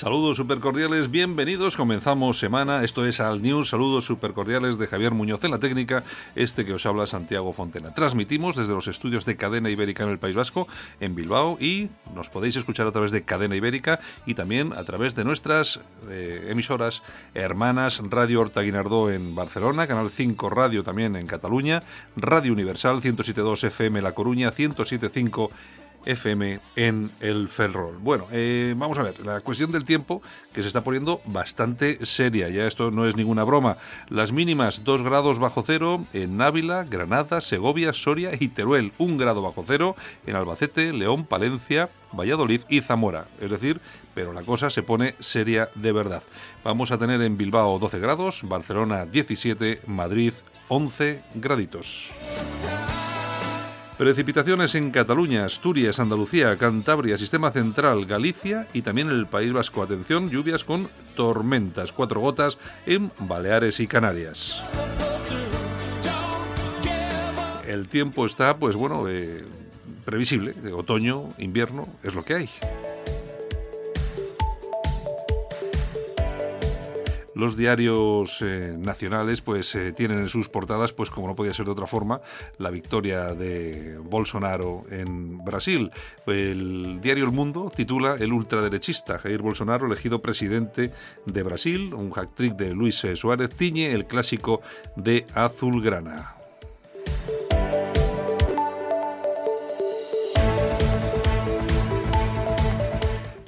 Saludos supercordiales, bienvenidos. Comenzamos semana. Esto es Al News. Saludos supercordiales de Javier Muñoz en la técnica. Este que os habla Santiago Fontena. Transmitimos desde los estudios de Cadena Ibérica en el País Vasco, en Bilbao, y nos podéis escuchar a través de Cadena Ibérica y también a través de nuestras eh, emisoras hermanas Radio Horta Guinardó en Barcelona, Canal 5 Radio también en Cataluña, Radio Universal 107.2 FM La Coruña, 107.5 FM en el Ferrol. Bueno, eh, vamos a ver, la cuestión del tiempo que se está poniendo bastante seria, ya esto no es ninguna broma. Las mínimas 2 grados bajo cero en Ávila, Granada, Segovia, Soria y Teruel, 1 grado bajo cero en Albacete, León, Palencia, Valladolid y Zamora. Es decir, pero la cosa se pone seria de verdad. Vamos a tener en Bilbao 12 grados, Barcelona 17, Madrid 11 graditos. Precipitaciones en Cataluña, Asturias, Andalucía, Cantabria, Sistema Central, Galicia y también el País Vasco. Atención, lluvias con tormentas, cuatro gotas en Baleares y Canarias. El tiempo está, pues bueno, eh, previsible. Otoño, invierno, es lo que hay. Los diarios eh, nacionales pues eh, tienen en sus portadas pues como no podía ser de otra forma la victoria de Bolsonaro en Brasil. El diario El Mundo titula el ultraderechista Jair Bolsonaro elegido presidente de Brasil. Un hack trick de Luis Suárez tiñe el clásico de azulgrana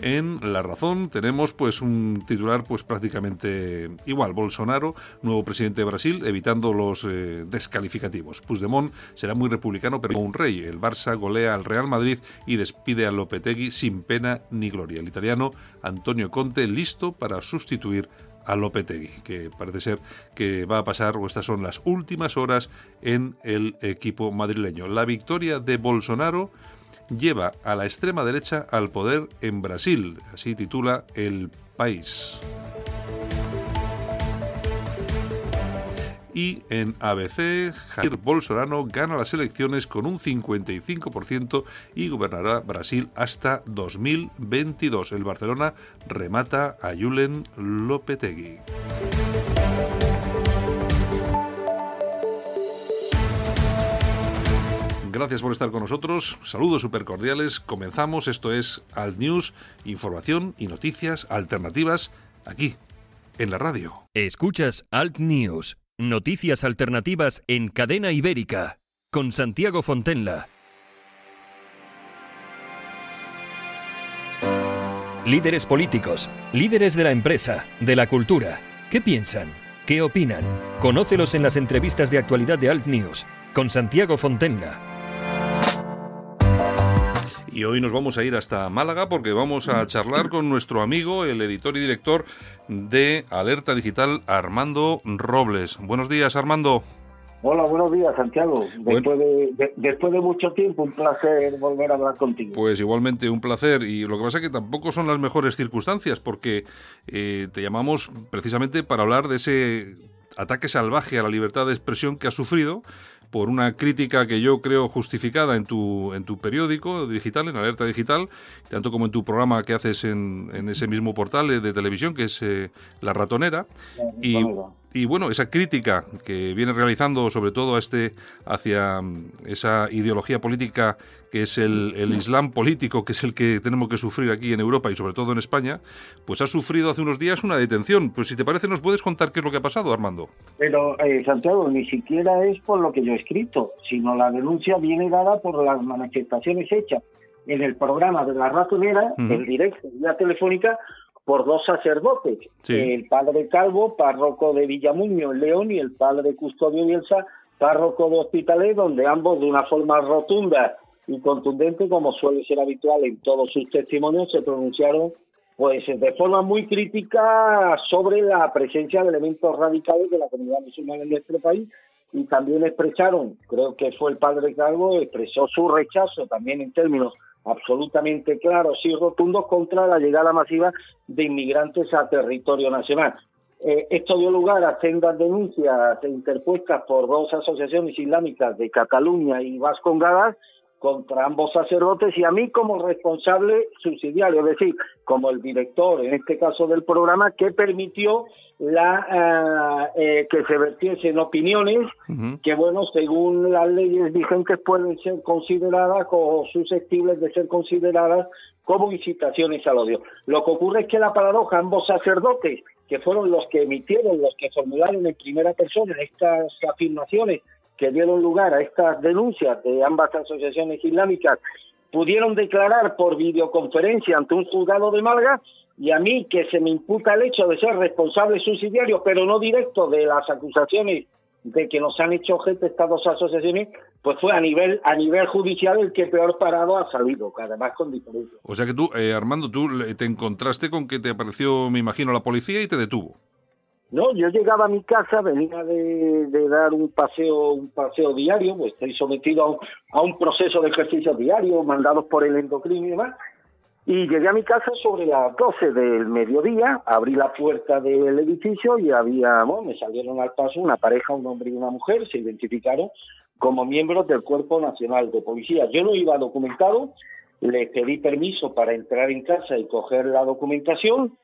En La Razón tenemos pues un titular pues prácticamente igual. Bolsonaro, nuevo presidente de Brasil, evitando los eh, descalificativos. Puigdemont será muy republicano pero un rey. El Barça golea al Real Madrid y despide a Lopetegui sin pena ni gloria. El italiano Antonio Conte listo para sustituir a Lopetegui, que parece ser que va a pasar, o estas son las últimas horas en el equipo madrileño. La victoria de Bolsonaro lleva a la extrema derecha al poder en Brasil, así titula El País. Y en ABC, Jair Bolsonaro gana las elecciones con un 55% y gobernará Brasil hasta 2022. El Barcelona remata a Julen Lopetegui. Gracias por estar con nosotros. Saludos súper cordiales. Comenzamos. Esto es Alt News, información y noticias alternativas aquí, en la radio. Escuchas Alt News, noticias alternativas en cadena ibérica, con Santiago Fontenla. Líderes políticos, líderes de la empresa, de la cultura. ¿Qué piensan? ¿Qué opinan? Conócelos en las entrevistas de actualidad de Alt News, con Santiago Fontenla. Y hoy nos vamos a ir hasta Málaga porque vamos a charlar con nuestro amigo, el editor y director de Alerta Digital, Armando Robles. Buenos días, Armando. Hola, buenos días, Santiago. Después, de, después de mucho tiempo, un placer volver a hablar contigo. Pues igualmente un placer. Y lo que pasa es que tampoco son las mejores circunstancias, porque eh, te llamamos precisamente para hablar de ese ataque salvaje a la libertad de expresión que ha sufrido por una crítica que yo creo justificada en tu, en tu periódico digital, en Alerta Digital, tanto como en tu programa que haces en, en ese mismo portal de televisión que es eh, La Ratonera. Y, y bueno, esa crítica que viene realizando sobre todo a este, hacia mm, esa ideología política que es el, el, Islam político, que es el que tenemos que sufrir aquí en Europa y sobre todo en España, pues ha sufrido hace unos días una detención. Pues si te parece, ¿nos puedes contar qué es lo que ha pasado, Armando? Pero, eh, Santiago, ni siquiera es por lo que yo he escrito, sino la denuncia viene dada por las manifestaciones hechas en el programa de la ratonera, en directo, vía telefónica, por dos sacerdotes, el padre Calvo, párroco de Villamuño, León, y el padre Custodio Bielsa, párroco de Hospitalet, donde ambos de una forma rotunda y contundente, como suele ser habitual en todos sus testimonios, se pronunciaron pues de forma muy crítica sobre la presencia de elementos radicales de la comunidad musulmana en nuestro país y también expresaron, creo que fue el padre Calvo, expresó su rechazo también en términos absolutamente claros y rotundos contra la llegada masiva de inmigrantes a territorio nacional. Eh, esto dio lugar a sendas denuncias interpuestas por dos asociaciones islámicas de Cataluña y Vascongadas contra ambos sacerdotes y a mí como responsable subsidiario, es decir, como el director, en este caso del programa, que permitió la eh, que se vertiesen opiniones que, bueno, según las leyes vigentes pueden ser consideradas o susceptibles de ser consideradas como incitaciones al odio. Lo que ocurre es que la paradoja, ambos sacerdotes, que fueron los que emitieron, los que formularon en primera persona estas afirmaciones que dieron lugar a estas denuncias de ambas asociaciones islámicas pudieron declarar por videoconferencia ante un juzgado de Malga y a mí que se me imputa el hecho de ser responsable subsidiario, pero no directo de las acusaciones de que nos han hecho gente estas dos asociaciones, pues fue a nivel a nivel judicial el que peor parado ha salido, además con diferencia. O sea que tú, eh, Armando, tú te encontraste con que te apareció, me imagino, la policía y te detuvo. No, yo llegaba a mi casa, venía de, dar un paseo, un paseo diario, pues estoy sometido a un, a un proceso de ejercicio diario, mandados por el endocrino y demás, y llegué a mi casa sobre las 12 del mediodía, abrí la puerta del edificio y había, bueno, me salieron al paso una pareja, un hombre y una mujer, se identificaron como miembros del Cuerpo Nacional de Policía. Yo no iba documentado, les pedí permiso para entrar en casa y coger la documentación,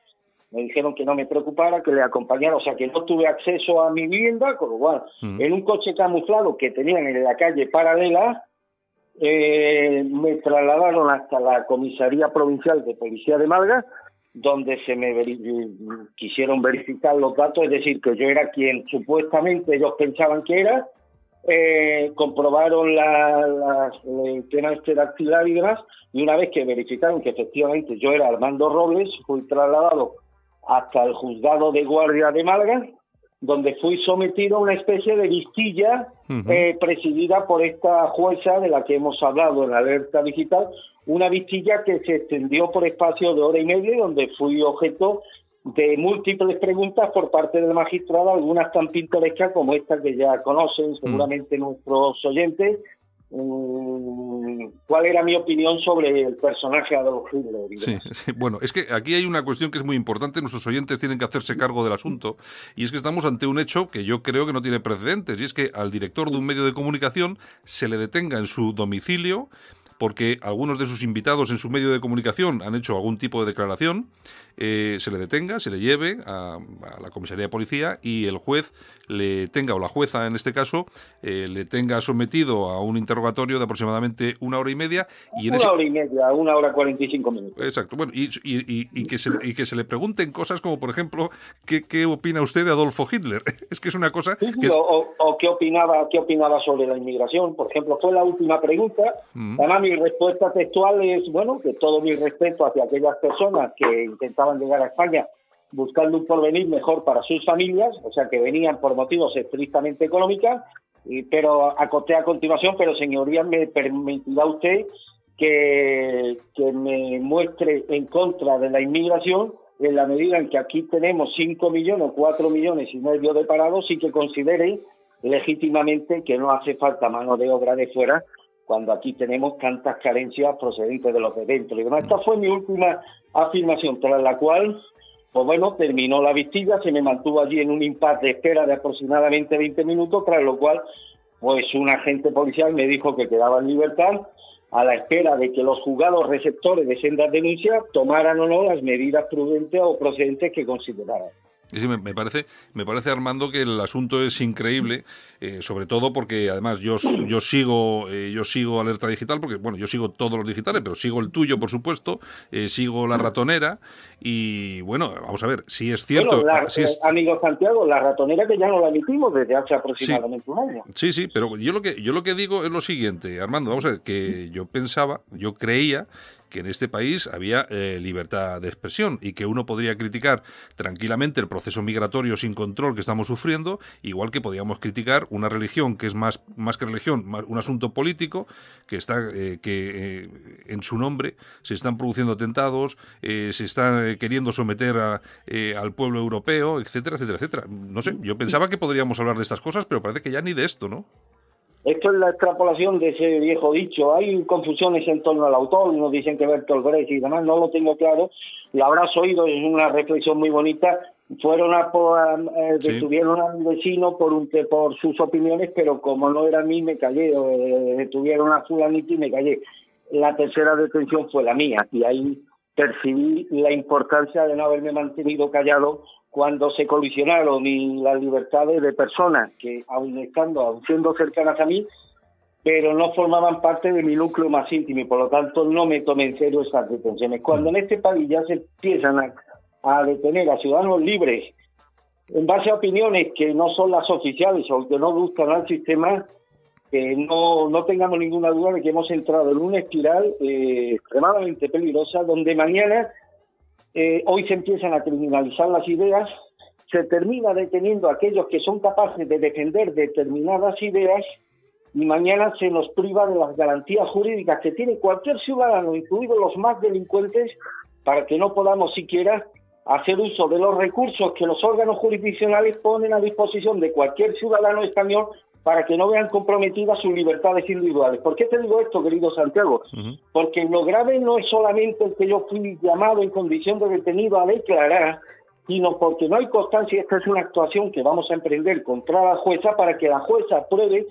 me dijeron que no me preocupara, que le acompañara, o sea que no tuve acceso a mi vivienda, con lo cual, en un coche camuflado que tenían en la calle paralela, eh, me trasladaron hasta la comisaría provincial de policía de Malga, donde se me quisieron verificar los datos, es decir, que yo era quien supuestamente ellos pensaban que era, eh, comprobaron la, la, el tema este y demás, y una vez que verificaron que efectivamente yo era Armando Robles, fui trasladado hasta el juzgado de guardia de Málaga, donde fui sometido a una especie de vistilla eh, presidida por esta jueza de la que hemos hablado en la alerta digital, una vistilla que se extendió por espacio de hora y media, donde fui objeto de múltiples preguntas por parte del magistrado, algunas tan pintorescas como esta que ya conocen seguramente nuestros oyentes, Mm, cuál era mi opinión sobre el personaje Adolf Hitler. Sí, bueno, es que aquí hay una cuestión que es muy importante, nuestros oyentes tienen que hacerse cargo del asunto, y es que estamos ante un hecho que yo creo que no tiene precedentes, y es que al director de un medio de comunicación se le detenga en su domicilio porque algunos de sus invitados en su medio de comunicación han hecho algún tipo de declaración, eh, se le detenga, se le lleve a, la comisaría de policía y el juez le tenga, o la jueza en este caso, eh, le tenga sometido a un interrogatorio de aproximadamente una hora y media. Y una hora y media, una hora cuarenta y cinco minutos. Exacto, bueno, y, que se, y que se le pregunten cosas como, por ejemplo, ¿qué, qué opina usted de Adolfo Hitler? es que es una cosa... que o, qué, opinaba, qué opinaba sobre la inmigración, por ejemplo, fue la última pregunta. Mm. Además, mi respuesta textual es, bueno, que todo mi respeto hacia aquellas personas que intentaban llegar a España buscando un porvenir mejor para sus familias, o sea, que venían por motivos estrictamente económicos, pero acoté a continuación, pero señoría, me permitirá usted que, que me muestre en contra de la inmigración en la medida en que aquí tenemos 5 millones o 4 millones y medio de parados y que considere legítimamente que no hace falta mano de obra de fuera cuando aquí tenemos tantas carencias procedentes de los de dentro. Esta fue mi última afirmación, tras la cual, pues bueno, terminó la vistilla, se me mantuvo allí en un impasse de espera de aproximadamente 20 minutos, tras lo cual, pues un agente policial me dijo que quedaba en libertad a la espera de que los juzgados receptores de sendas denuncias tomaran o no las medidas prudentes o procedentes que consideraran me, parece, me parece Armando que el asunto es increíble, eh, sobre todo porque además yo, yo sigo eh, yo sigo alerta digital porque bueno yo sigo todos los digitales, pero sigo el tuyo por supuesto, eh, sigo la ratonera y bueno vamos a ver si es cierto. Amigo Santiago, la ratonera que ya no la emitimos desde hace aproximadamente un año. Sí, sí, pero yo lo que yo lo que digo es lo siguiente, Armando, vamos a ver que yo pensaba, yo creía que en este país había eh, libertad de expresión y que uno podría criticar tranquilamente el proceso migratorio sin control que estamos sufriendo, igual que podíamos criticar una religión que es más, más que religión, un asunto político, que está eh, que eh, en su nombre se están produciendo atentados, se está queriendo someter al pueblo europeo, etcétera, etcétera, etcétera. No sé, yo pensaba que podríamos hablar de estas cosas, pero parece que ya ni de esto, ¿no? Esto es la extrapolación de ese viejo dicho. Hay confusiones en torno al autor, unos dicen que Bertolt Brecht y demás, no lo tengo claro. Y habrás oído, es una reflexión muy bonita, fueron a, eh, detuvieron a mi vecino por un por sus opiniones, pero como no era a mí me callé, eh, detuvieron a fulanito y me callé. La tercera detención fue la mía y ahí percibí la importancia de no haberme mantenido callado cuando se colisionaron y las libertades de personas que, aun estando, aun siendo cercanas a mí, pero no formaban parte de mi núcleo más íntimo y por lo tanto no me tomé en serio esas detenciones. Cuando en este país ya se empiezan a a detener a ciudadanos libres en base a opiniones que no son las oficiales o que no gustan al sistema, que no, no tengamos ninguna duda de que hemos entrado en una espiral eh, extremadamente peligrosa donde mañana, eh, hoy se empiezan a criminalizar las ideas, se termina deteniendo a aquellos que son capaces de defender determinadas ideas y mañana se nos priva de las garantías jurídicas que tiene cualquier ciudadano, incluidos los más delincuentes, para que no podamos siquiera hacer uso de los recursos que los órganos jurisdiccionales ponen a disposición de cualquier ciudadano español para que no vean comprometidas sus libertades individuales. ¿Por qué te digo esto, querido Santiago? Porque lo grave no es solamente el que yo fui llamado en condición de detenido a declarar, sino porque no hay constancia, esta es una actuación que vamos a emprender contra la jueza para que la jueza pruebe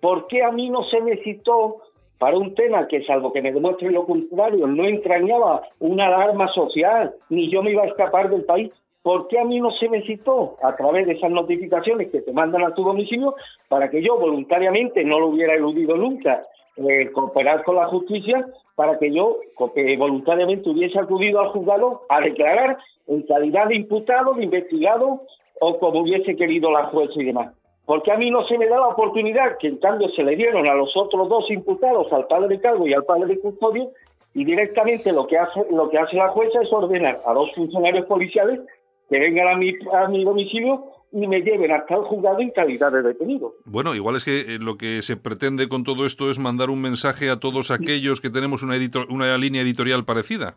por qué a mí no se me citó para un tema que, salvo que me demuestre lo contrario, no entrañaba una alarma social, ni yo me iba a escapar del país, ¿por qué a mí no se me citó a través de esas notificaciones que te mandan a tu domicilio para que yo voluntariamente no lo hubiera eludido nunca, eh, cooperar con la justicia, para que yo eh, voluntariamente hubiese acudido al juzgado a declarar en calidad de imputado, de investigado o como hubiese querido la jueza y demás? porque a mí no se me da la oportunidad que en cambio se le dieron a los otros dos imputados, al padre de cargo y al padre de custodio, y directamente lo que hace lo que hace la jueza es ordenar a dos funcionarios policiales que vengan a mi, a mi domicilio y me lleven hasta el juzgado en calidad de detenido. Bueno, igual es que eh, lo que se pretende con todo esto es mandar un mensaje a todos aquellos que tenemos una, una línea editorial parecida.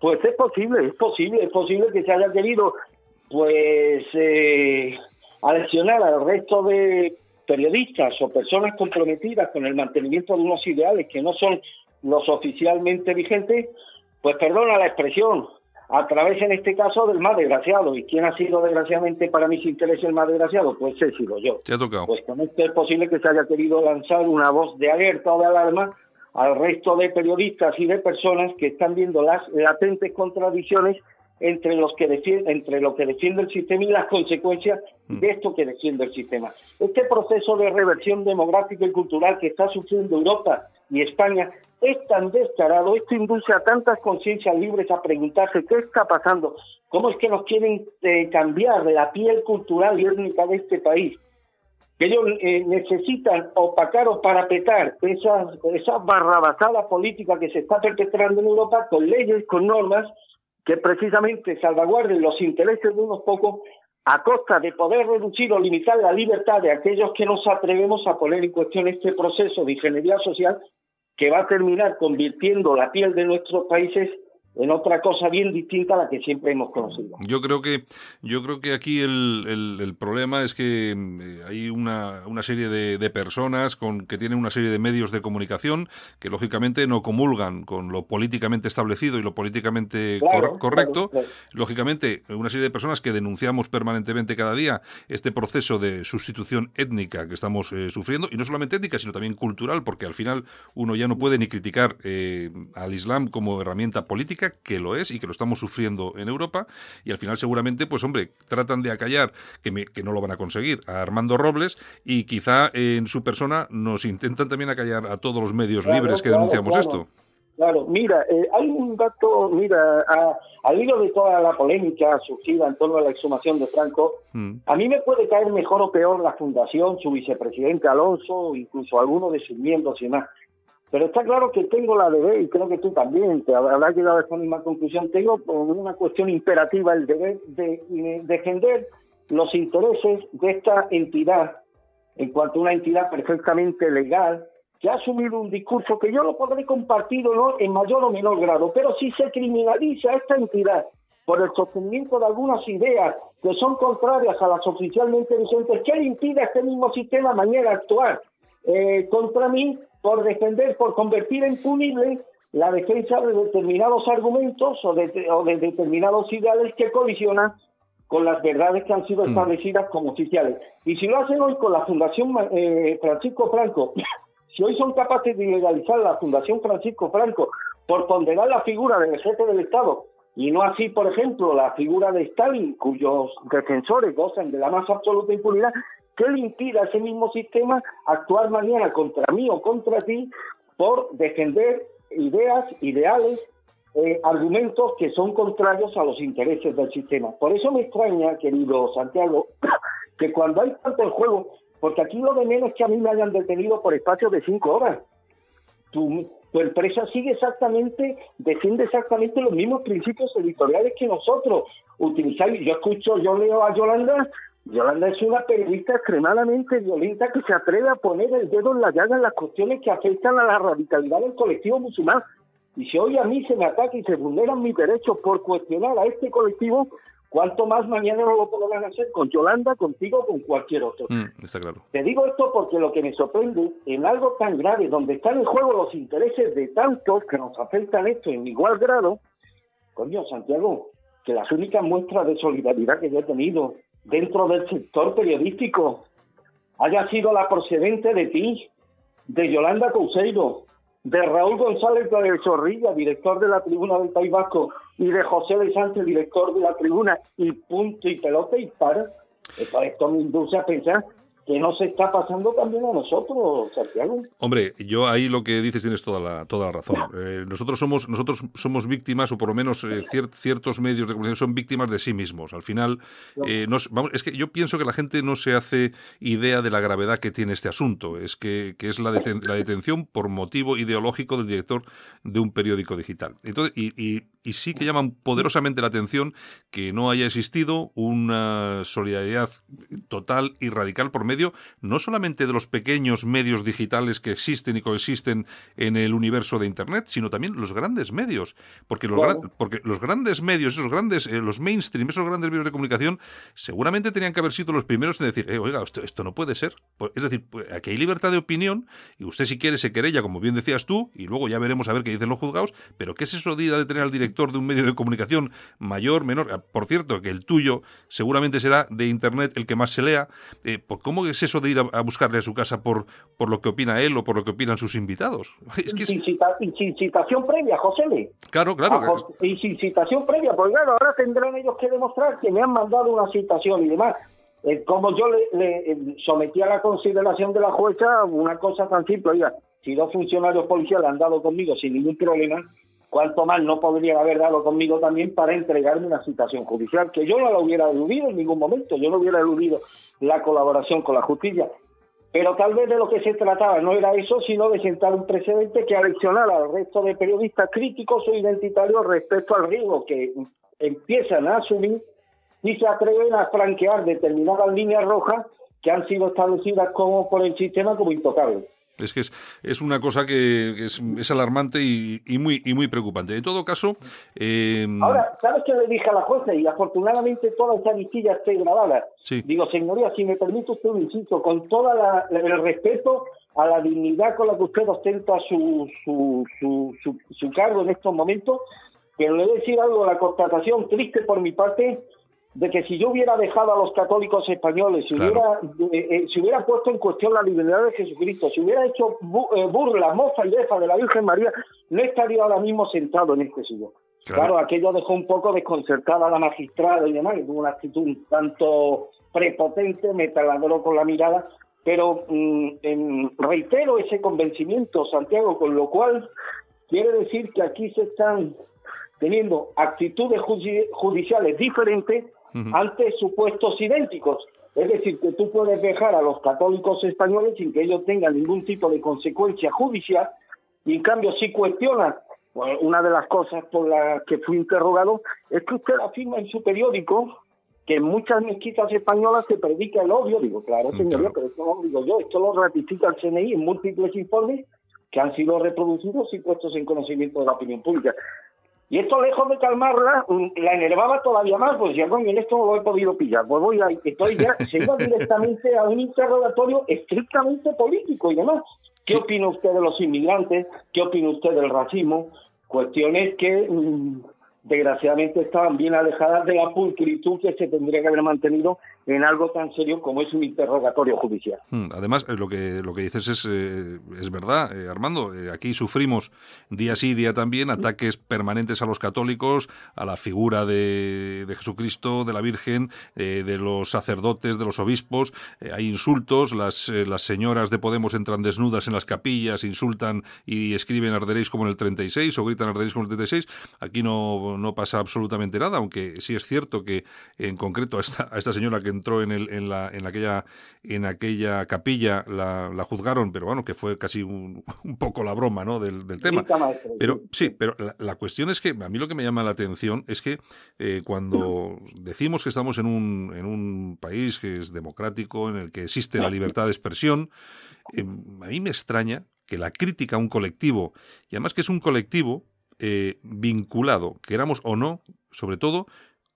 Pues es posible, es posible, es posible que se haya querido, pues, eh, a lesionar al resto de periodistas o personas comprometidas con el mantenimiento de unos ideales que no son los oficialmente vigentes, pues perdona la expresión, a través en este caso del más desgraciado. ¿Y quién ha sido desgraciadamente para mis intereses el más desgraciado? Pues he sido yo. ha tocado. Pues con esto es posible que se haya querido lanzar una voz de alerta o de alarma al resto de periodistas y de personas que están viendo las latentes contradicciones entre los que defiende, entre lo que defiende el sistema y las consecuencias mm. de esto que defiende el sistema. Este proceso de reversión demográfica y cultural que está sufriendo Europa y España es tan descarado, esto induce a tantas conciencias libres a preguntarse qué está pasando, cómo es que nos quieren eh, cambiar la piel cultural y étnica de este país, que ellos eh, necesitan opacar o parapetar esa, esa barrabasada política que se está perpetrando en Europa con leyes, con normas que precisamente salvaguarden los intereses de unos pocos a costa de poder reducir o limitar la libertad de aquellos que nos atrevemos a poner en cuestión este proceso de ingeniería social que va a terminar convirtiendo la piel de nuestros países en otra cosa bien distinta a la que siempre hemos conocido. Yo creo que, yo creo que aquí el, el, problema es que eh, hay una, una serie de, de, personas con, que tienen una serie de medios de comunicación que lógicamente no comulgan con lo políticamente establecido y lo políticamente correcto. Lógicamente, una serie de personas que denunciamos permanentemente cada día este proceso de sustitución étnica que estamos eh, sufriendo, y no solamente étnica, sino también cultural, porque al final uno ya no puede ni criticar eh, al Islam como herramienta política, que lo es y que lo estamos sufriendo en Europa, y al final seguramente, pues hombre, tratan de acallar, que, que no lo van a conseguir, a Armando Robles, y quizá en su persona nos intentan también acallar a todos los medios libres que denunciamos esto. Claro, mira, eh, hay un dato, mira, al hilo de toda la polémica surgida en torno a la exhumación de Franco, mm. a mí me puede caer mejor o peor la fundación, su vicepresidente Alonso, incluso algunos de sus miembros y demás. Pero está claro que tengo la deber, y creo que tú también, te habrás llegado a esta misma conclusión, tengo una cuestión imperativa el deber de, defender los intereses de esta entidad, en cuanto a una entidad perfectamente legal, que ha asumido un discurso que yo lo podré compartir ¿no? en mayor o menor grado, pero si se criminaliza a esta entidad por el sostenimiento de algunas ideas que son contrarias a las oficialmente vigentes, ¿qué le impide a este mismo sistema mañana actuar eh, contra mí? por defender, por convertir en punible la defensa de determinados argumentos o de, determinados ideales que colisionan con las verdades que han sido mm. establecidas como oficiales. Y si lo hacen hoy con la Fundación eh, Francisco Franco, si hoy son capaces de ilegalizar la Fundación Francisco Franco por ponderar la figura del jefe del Estado y no así, por ejemplo, la figura de Stalin, cuyos defensores gozan de la más absoluta impunidad, ¿qué le impide a ese mismo sistema actuar mañana contra mí o contra ti por defender ideas, ideales, eh, argumentos que son contrarios a los intereses del sistema? Por eso me extraña, querido Santiago, que cuando hay tanto en juego, porque aquí lo de menos es que a mí me hayan detenido por espacio de cinco horas. Tú, tu empresa sigue exactamente, defiende exactamente los mismos principios editoriales que nosotros utilizamos. Yo escucho, yo leo a Yolanda, Yolanda es una periodista extremadamente violenta que se atreve a poner el dedo en la llaga en las cuestiones que afectan a la radicalidad del colectivo musulmán. Y si hoy a mí se me ataca y se vulneran mis derechos por cuestionar a este colectivo, ¿Cuánto más mañana no lo podrán hacer con Yolanda, contigo, con cualquier otro? Mm, está claro. Te digo esto porque lo que me sorprende, en algo tan grave, donde están en juego los intereses de tantos que nos afectan esto en igual grado, coño, Santiago, que las únicas muestras de solidaridad que yo he tenido dentro del sector periodístico haya sido la procedente de ti, de Yolanda Couseiro, de Raúl González de Zorrilla, director de la Tribuna del País Vasco, y de José de Sánchez, director de la Tribuna, y punto y pelota y para. Esto me induce a pensar que no se está pasando también a nosotros, Santiago. Hombre, yo ahí lo que dices tienes toda la, toda la razón. Eh, nosotros somos nosotros somos víctimas, o por lo menos eh, ciertos medios de comunicación son víctimas de sí mismos. Al final, eh, vamos, es que yo pienso que la gente no se hace idea de la gravedad que tiene este asunto. Es que, que es la, la detención por motivo ideológico del director de un periódico digital. Entonces, y, y, y sí que llaman poderosamente la atención que no haya existido una solidaridad total y radical por medio no solamente de los pequeños medios digitales que existen y coexisten en el universo de Internet, sino también los grandes medios. Porque los, porque los grandes medios, esos grandes, eh, los mainstream, esos grandes medios de comunicación, seguramente tenían que haber sido los primeros en decir, eh, oiga, esto, no puede ser. Pues, es decir, pues, aquí hay libertad de opinión y usted si quiere se querella, como bien decías tú, y luego ya veremos a ver qué dicen los juzgados, pero ¿qué es eso de ir a detener al director de un medio de comunicación mayor, menor? Ah, por cierto, que el tuyo seguramente será de Internet el que más se lea. Eh, ¿por ¿Cómo es eso de ir a, buscarle a su casa por, por lo que opina él o por lo que opinan sus invitados? Es que incitación previa, José. Claro, claro. incitación previa, porque claro, ahora tendrán ellos que demostrar que me han mandado una citación y demás. Eh, como yo le, eh, sometí a la consideración de la jueza una cosa tan simple, oiga, si dos funcionarios policiales han dado conmigo sin ningún problema, cuanto más no podrían haber dado conmigo también para entregarme una citación judicial, que yo no la hubiera eludido en ningún momento, yo no hubiera eludido la colaboración con la justicia. Pero tal vez de lo que se trataba no era eso, sino de sentar un precedente que aleccionara al resto de periodistas críticos o identitarios respecto al riesgo que empiezan a asumir y se atreven a franquear determinadas líneas rojas que han sido establecidas como por el sistema como intocables. Es que es, una cosa que es, alarmante y, muy, y muy preocupante. En todo caso... Eh... Ahora, ¿sabes qué le dije a la jueza? Y afortunadamente toda esa listilla está grabada. Digo, señoría, si me permite usted un insisto, con todo el respeto a la dignidad con la que usted ostenta su, su, su, su, su cargo en estos momentos, pero le voy a decir algo, la constatación triste por mi parte de que si yo hubiera dejado a los católicos españoles, si, hubiera, eh, eh, si hubiera puesto en cuestión la libertad de Jesucristo, si hubiera hecho eh, burla, mofa y defa de la Virgen María, no estaría ahora mismo sentado en este sillón. Claro. aquello dejó un poco desconcertada a la magistrada y demás, tuvo una actitud un tanto prepotente, me taladró con la mirada, pero mm, reitero ese convencimiento, Santiago, con lo cual quiere decir que aquí se están teniendo actitudes judiciales diferentes ante supuestos idénticos. Es decir, que tú puedes dejar a los católicos españoles sin que ellos tengan ningún tipo de consecuencia judicial y en cambio si cuestiona una de las cosas por las que fui interrogado es que usted afirma en su periódico que en muchas mezquitas españolas se predica el odio. Digo, claro, señoría, pero esto no lo digo yo, esto lo ratifica el CNI en múltiples informes que han sido reproducidos y puestos en conocimiento de la opinión pública. Y esto, lejos de calmarla, mm, la enervaba todavía más, pues ya, coño, en esto no lo he podido pillar. Pues voy a, estoy ya, se iba directamente a un interrogatorio estrictamente político y demás. ¿Qué opina usted de los inmigrantes? ¿Qué opina usted del racismo? Cuestiones que mm, desgraciadamente estaban bien alejadas de la pulcritud que se tendría que haber mantenido en algo tan serio como es un interrogatorio judicial. Hmm, además, eh, lo que lo que dices es, eh, es verdad, eh, Armando. aquí sufrimos día sí, día también ataques permanentes a los católicos, a la figura de, de Jesucristo, de la Virgen, de los sacerdotes, de los obispos. hay insultos, las, las señoras de Podemos entran desnudas en las capillas, insultan y escriben arderéis como en el 36 o gritan arderéis como en el 36. Aquí no, no pasa absolutamente nada, aunque sí es cierto que en concreto a esta, a esta señora que entró en, el, en, la, en, aquella, en aquella capilla la, la juzgaron, pero bueno, que fue casi un, un poco la broma ¿no? del, del tema. Pero sí, pero la, la, cuestión es que a mí lo que me llama la atención es que eh, cuando decimos que estamos en un, en un país que es democrático, en el que existe la libertad de expresión, eh, a mí me extraña que la crítica a un colectivo, y además que es un colectivo eh, vinculado, queramos o no, sobre todo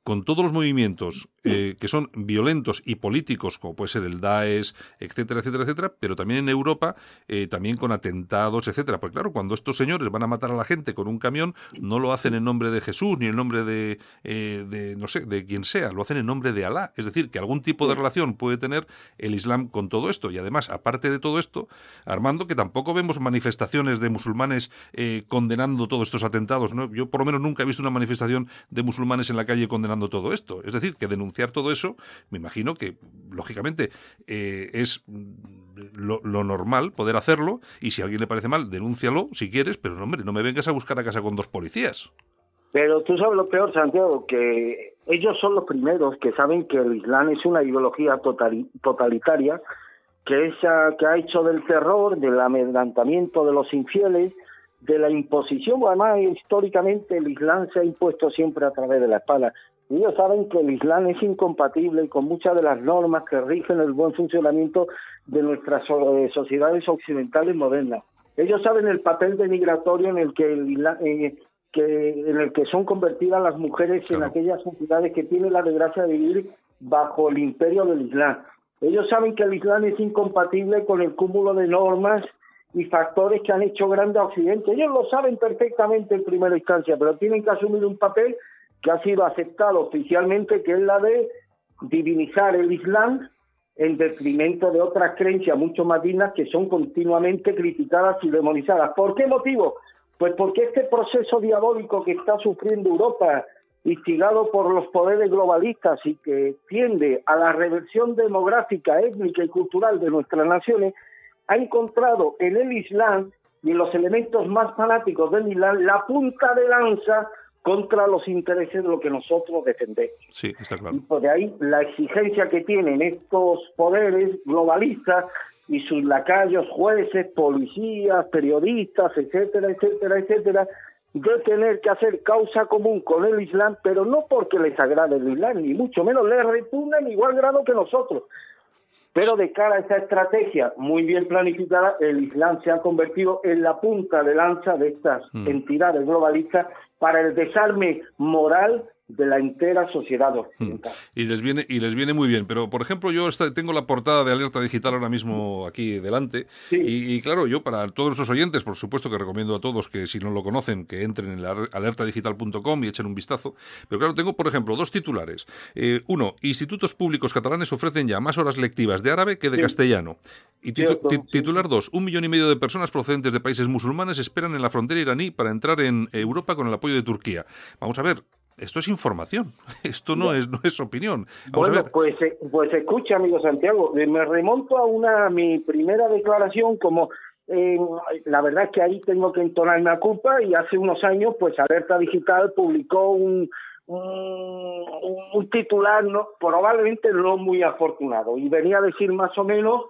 con todos los movimientos eh, que son violentos y políticos, como puede ser el Daesh, etcétera, etcétera, etcétera, pero también en Europa, eh, también con atentados, etcétera. Porque claro, cuando estos señores van a matar a la gente con un camión, no lo hacen en nombre de Jesús ni en nombre de, eh, de, no sé, de quien sea, lo hacen en nombre de Alá. Es decir, que algún tipo de relación puede tener el Islam con todo esto. Y además, aparte de todo esto, Armando, que tampoco vemos manifestaciones de musulmanes condenando todos estos atentados. ¿no? Yo por lo menos nunca he visto una manifestación de musulmanes en la calle condenando todo esto. Es decir, que denunciar todo eso, me imagino que, lógicamente, eh, es lo, normal poder hacerlo y si a alguien le parece mal, denúncialo si quieres, pero no, hombre, no me vengas a buscar a casa con dos policías. Pero tú sabes lo peor, Santiago, que ellos son los primeros que saben que el Islam es una ideología totalitaria que, esa, que ha hecho del terror, del amedrentamiento de los infieles, de la imposición, además históricamente el Islam se ha impuesto siempre a través de la espada. Ellos saben que el Islam es incompatible con muchas de las normas que rigen el buen funcionamiento de nuestras eh, sociedades occidentales modernas. Ellos saben el papel denigratorio en el que, eh, que en el que son convertidas las mujeres en aquellas sociedades que tienen la desgracia de vivir bajo el imperio del Islam. Ellos saben que el Islam es incompatible con el cúmulo de normas y factores que han hecho grande a Occidente. Ellos lo saben perfectamente en primera instancia, pero tienen que asumir un papel que ha sido aceptado oficialmente, que es la de divinizar el Islam en detrimento de otras creencias mucho más dignas que son continuamente criticadas y demonizadas. ¿Por qué motivo? Pues porque este proceso diabólico que está sufriendo Europa, instigado por los poderes globalistas y que tiende a la reversión demográfica, étnica y cultural de nuestras naciones, ha encontrado en el Islam y en los elementos más fanáticos del Islam la punta de lanza contra los intereses de lo que nosotros defendemos. Sí, está claro. Y por de ahí la exigencia que tienen estos poderes globalistas y sus lacayos, jueces, policías, periodistas, etcétera, etcétera, etcétera, de tener que hacer causa común con el Islam, pero no porque les agrade el Islam, ni mucho menos les repugna en igual grado que nosotros. Pero de cara a esa estrategia muy bien planificada, el Islam se ha convertido en la punta de lanza de estas mm. entidades globalistas para el desarme moral de la entera sociedad occidental. Hmm. Y les viene y les viene muy bien, pero por ejemplo yo tengo la portada de Alerta Digital ahora mismo aquí delante y, claro, yo para todos nuestros oyentes, por supuesto que recomiendo a todos que si no lo conocen que entren en alertadigital.com y echen un vistazo, pero claro, tengo por ejemplo dos titulares. Eh, uno, institutos públicos catalanes ofrecen ya más horas lectivas de árabe que de castellano. Y titular dos, un millón y medio de personas procedentes de países musulmanes esperan en la frontera iraní para entrar en Europa con el apoyo de Turquía. Vamos a ver, esto es información, esto no es no es opinión. bueno, pues eh, pues escucha, amigo Santiago, eh, me remonto a una mi primera declaración como eh, la verdad es que ahí tengo que entonar una culpa y hace unos años pues Alerta Digital publicó un un, un titular no probablemente no muy afortunado y venía a decir más o menos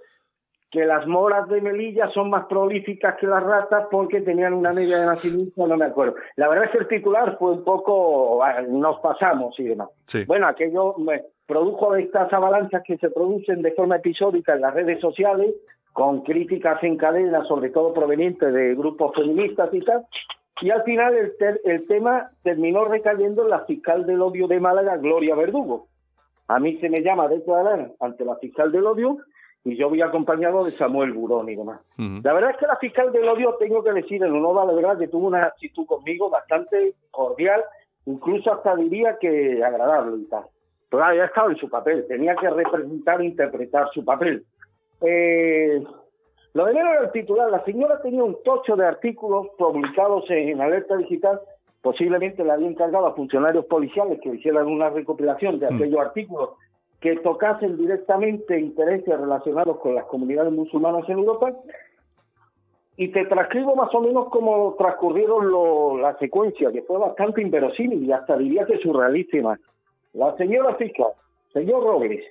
que las moras de Melilla son más prolíficas que las ratas porque tenían una media de nacimiento, no me acuerdo. La verdad es que el titular fue un poco, nos pasamos y demás. Bueno, aquello me produjo estas avalanchas que se producen de forma episódica en las redes sociales, con críticas en cadena, sobre todo provenientes de grupos feministas y tal, y al final el, el tema terminó recayendo en la fiscal del odio de Málaga, Gloria Verdugo. A mí se me llama de declarar ante la fiscal del odio y yo voy acompañado de Samuel Burón y demás. La verdad es que la fiscal del odio, tengo que decir en honor a la verdad, que tuvo una actitud conmigo bastante cordial incluso hasta diría que agradable y tal. Pero había estado en su papel, tenía que representar e interpretar su papel. Eh, lo de era el titular, la señora tenía un tocho de artículos publicados en Alerta Digital, posiblemente le había encargado a funcionarios policiales que hicieran una recopilación de mm. aquellos artículos que tocasen directamente intereses relacionados con las comunidades musulmanas en Europa, y te transcribo más o menos cómo transcurrieron la secuencia, que fue bastante inverosímil y hasta diría que surrealísima. La señora fiscal, señor Robles,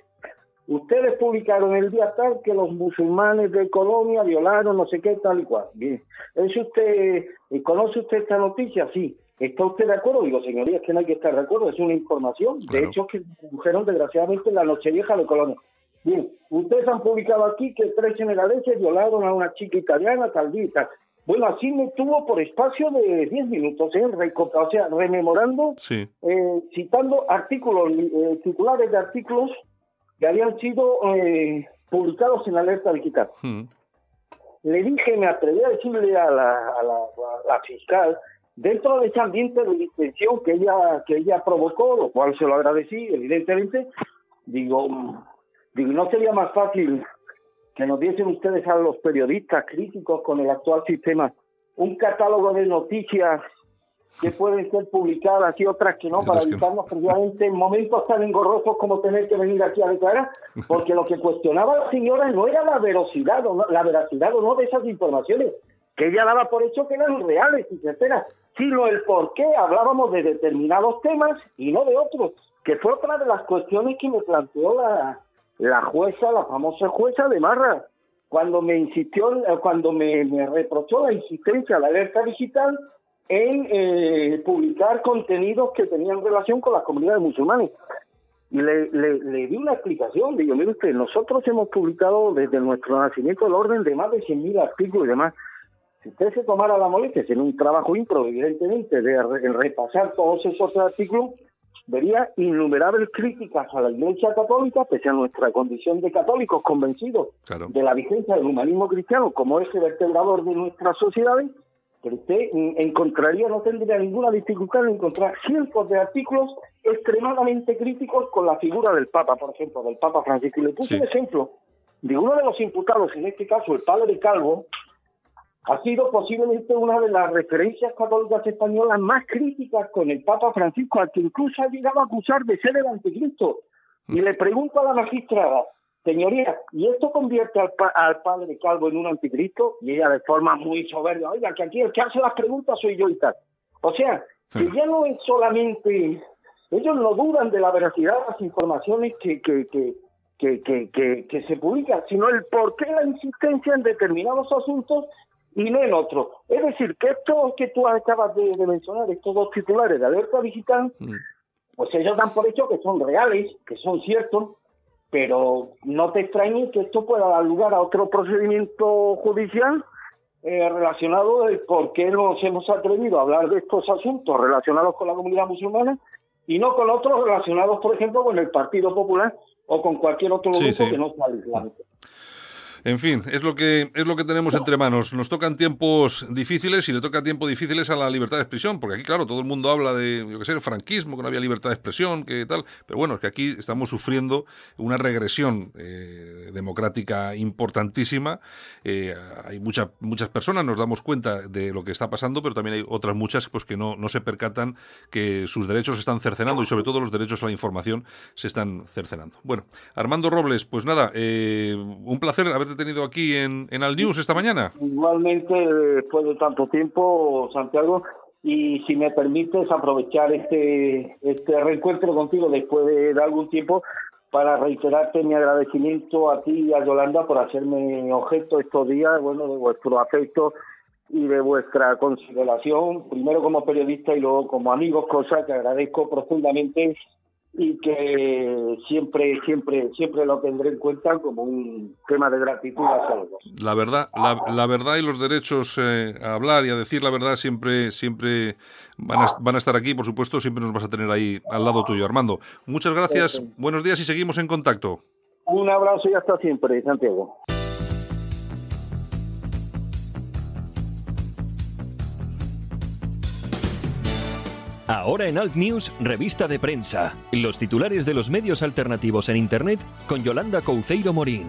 ustedes publicaron el día tal que los musulmanes de Colombia violaron no sé qué tal y cual. Bien, ¿Es usted, ¿conoce usted esta noticia? Sí. ¿Está usted de acuerdo? Digo, señoría, es que no hay que estar de acuerdo, es una información. De hecho, que produjeron desgraciadamente en la Nochevieja de Colombia. Bien, ustedes han publicado aquí que tres senegaleses violaron a una chica italiana, tal día Bueno, así me tuvo por espacio de 10 minutos, ¿eh? o sea, rememorando, eh, citando artículos, eh, titulares de artículos que habían sido eh, publicados en alerta digital. Hmm. Le dije, me atreví a decirle a la, a la, fiscal, dentro de ese ambiente de distensión que ella, que ella provocó, lo cual se lo agradecí, evidentemente, digo, Digo, ¿no sería más fácil que nos diesen ustedes a los periodistas críticos con el actual sistema un catálogo de noticias que pueden ser publicadas y otras que no, para evitarnos precisamente en momentos tan engorrosos como tener que venir aquí a declarar, porque lo que cuestionaba la señora no era la veracidad o no, la veracidad o no de esas informaciones, que ella daba por hecho que eran reales y certeras, sino el por qué hablábamos de determinados temas y no de otros, que fue otra de las cuestiones que me planteó la, la jueza, la famosa jueza de Marra, cuando me insistió, cuando me, reprochó la insistencia la alerta digital en eh, publicar contenidos que tenían relación con las comunidades musulmanes. Y le, le, di una explicación, digo, mire usted, nosotros hemos publicado desde nuestro nacimiento el orden de más de 100.000 artículos y demás. Si usted se tomara la molestia, en un trabajo impro, evidentemente, de repasar todos esos artículos, vería innumerables críticas a la Iglesia Católica, pese a nuestra condición de católicos convencidos de la vigencia del humanismo cristiano como ese vertebrador de nuestras sociedades, pero usted encontraría, no tendría ninguna dificultad en encontrar cientos de artículos extremadamente críticos con la figura del Papa, por ejemplo, del Papa Francisco. Y le puse un ejemplo de uno de los imputados, en este caso el padre Calvo, ha sido posiblemente una de las referencias católicas españolas más críticas con el Papa Francisco, al que incluso ha llegado a acusar de ser el anticristo. Y le pregunto a la magistrada, señoría, ¿y esto convierte al, padre Calvo en un anticristo? Y ella de forma muy soberbia, oiga, que aquí el que hace las preguntas soy yo y tal. O sea, que ya no es solamente, ellos no dudan de la veracidad de las informaciones que, que, que, que, que, que, se publican, sino el por qué la insistencia en determinados asuntos y no en otro. Es decir, que esto que tú acabas de, mencionar, estos dos titulares de alerta digital, mm. pues ellos dan por hecho que son reales, que son ciertos, pero no te extrañes que esto pueda dar lugar a otro procedimiento judicial eh, relacionado de por qué nos hemos atrevido a hablar de estos asuntos relacionados con la comunidad musulmana y no con otros relacionados, por ejemplo, con el Partido Popular o con cualquier otro grupo que no sea islámico. En fin, es lo que es lo que tenemos entre manos. Nos tocan tiempos difíciles y le toca tiempo difíciles a la libertad de expresión, porque aquí, claro, todo el mundo habla de, yo qué sé, el franquismo, que no había libertad de expresión, que tal, pero bueno, es que aquí estamos sufriendo una regresión eh, democrática importantísima. Eh, hay muchas muchas personas, nos damos cuenta de lo que está pasando, pero también hay otras muchas pues que no, no se percatan que sus derechos se están cercenando y sobre todo los derechos a la información se están cercenando. Bueno, Armando Robles, pues nada, eh, un placer haberte tenido aquí en, en Al News esta mañana. Igualmente, después de tanto tiempo, Santiago, y si me permites aprovechar este, este reencuentro contigo después de, algún tiempo para reiterarte mi agradecimiento a ti y a Yolanda por hacerme objeto estos días, bueno, de vuestro afecto y de vuestra consideración, primero como periodista y luego como amigos, cosa que agradezco profundamente y que siempre, siempre, siempre lo tendré en cuenta como un tema de gratitud a todos. La verdad, la, verdad y los derechos eh, a hablar y a decir la verdad siempre, siempre van a, van a estar aquí, por supuesto, siempre nos vas a tener ahí al lado tuyo, Armando. Muchas gracias, buenos días y seguimos en contacto. Un abrazo y hasta siempre, Santiago. Ahora en Alt News, revista de prensa. Los titulares de los medios alternativos en Internet con Yolanda Couceiro Morín.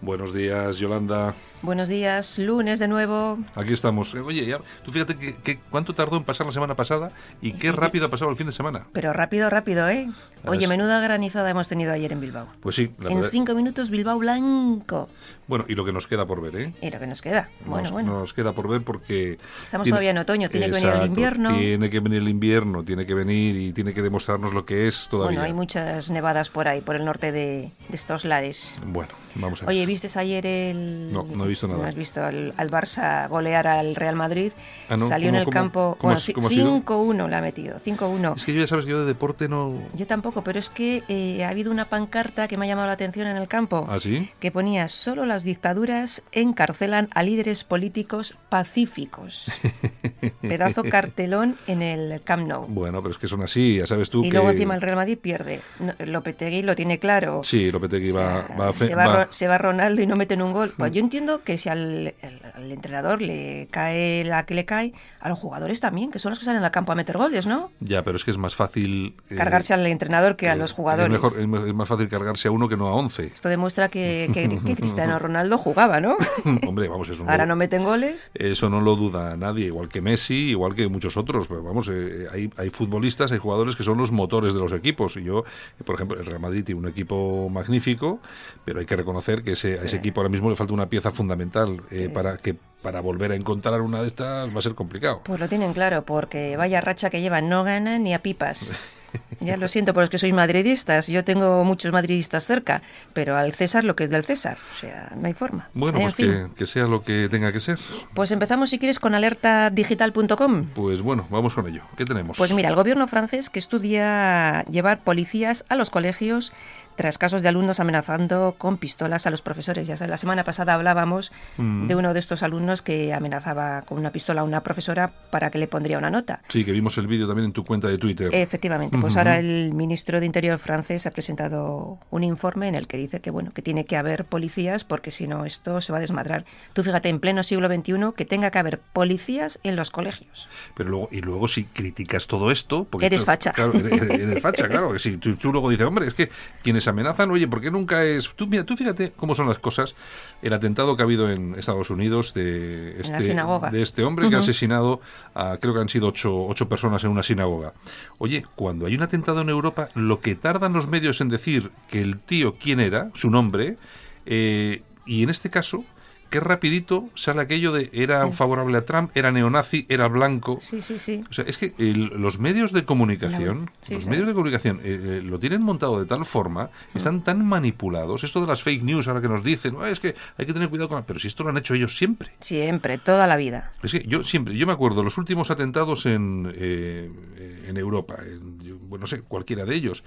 Buenos días, Yolanda. Buenos días, lunes de nuevo. Aquí estamos. Eh, oye, ya, tú fíjate que, cuánto tardó en pasar la semana pasada y qué rápido ha pasado el fin de semana. Pero rápido, rápido, ¿eh? Oye, menuda granizada hemos tenido ayer en Bilbao. Pues sí. en cinco minutos Bilbao blanco. Bueno, y lo que nos queda por ver, ¿eh? Y lo que nos queda. Bueno, nos, bueno. Nos queda por ver porque... Estamos todavía en otoño, tiene que venir el invierno. Tiene que venir el invierno, tiene que venir y tiene que demostrarnos lo que es todavía. Bueno, hay muchas nevadas por ahí, por el norte de, estos lares. Bueno, vamos a ver. Oye, ¿viste ayer el... No, no he visto nada. No has visto al, Barça golear al Real Madrid. Ah, Salió en el campo. bueno, 5-1 le ha metido. 5-1. Es que yo ya sabes que yo de deporte no. Yo tampoco, pero es que eh, ha habido una pancarta que me ha llamado la atención en el campo. ¿Ah, sí? Que ponía: solo las dictaduras encarcelan a líderes políticos pacíficos. Pedazo cartelón en el Camp Nou. Bueno, pero es que son así, ya sabes tú. Y luego encima el Real Madrid pierde. Lopetegui lo tiene claro. Sí, Lopetegui va, va, se va, se va Ronaldo y no meten un gol. Pues yo entiendo que si al al entrenador le cae la que le cae, a los jugadores también, que son los que salen al campo a meter goles, ¿no? Ya, pero es que es más fácil... Eh, cargarse al entrenador que a los jugadores. Es, mejor, es, más fácil cargarse a uno que no a once. Esto demuestra que, Cristiano Ronaldo jugaba, ¿no? Hombre, vamos, eso Ahora no meten goles. Eso no lo duda nadie, igual que Messi, igual que muchos otros. Pero vamos, eh, hay, hay futbolistas, hay jugadores que son los motores de los equipos. Y yo, por ejemplo, el Real Madrid tiene un equipo magnífico, pero hay que reconocer que ese, a ese equipo ahora mismo le falta una pieza fundamental eh, para que para volver a encontrar una de estas va a ser complicado. Pues lo tienen claro, porque vaya racha que llevan, no ganan ni a pipas. Ya lo siento por los que sois madridistas, yo tengo muchos madridistas cerca, pero al César lo que es del César, o sea, no hay forma. Bueno, pues que, que, sea lo que tenga que ser. Pues empezamos si quieres con alertadigital.com. Pues bueno, vamos con ello. ¿Qué tenemos? Pues mira, el gobierno francés que estudia llevar policías a los colegios tras casos de alumnos amenazando con pistolas a los profesores. Ya la semana pasada hablábamos mm. de uno de estos alumnos que amenazaba con una pistola a una profesora para que le pondría una nota. Sí, que vimos el vídeo también en tu cuenta de Twitter. Efectivamente, pues ahora el ministro de Interior francés ha presentado un informe en el que dice que bueno, que tiene que haber policías porque si no esto se va a desmadrar. Tú fíjate en pleno siglo XXI que tenga que haber policías en los colegios. Pero luego y luego si criticas todo esto, porque eres facha. Claro, eres, facha, claro, que si tú, tú luego dices, "Hombre, es que quienes amenazan, oye, porque nunca es... Tú, mira, tú fíjate cómo son las cosas. El atentado que ha habido en Estados Unidos de este, de este hombre que ha asesinado a, creo que han sido ocho, ocho personas en una sinagoga. Oye, cuando hay un atentado en Europa, lo que tardan los medios en decir que el tío quién era, su nombre, eh, y en este caso qué rapidito sale aquello de era favorable a Trump, era neonazi, era blanco. Sí, sí, sí. O sea, es que los medios de comunicación, los medios de comunicación eh, eh, lo tienen montado de tal forma, mm. están tan manipulados. Esto de las fake news ahora que nos dicen, es que hay que tener cuidado con... Pero si esto lo han hecho ellos siempre. Siempre, toda la vida. Es que yo siempre, yo me acuerdo los últimos atentados en, eh, en Europa, bueno, no sé, cualquiera de ellos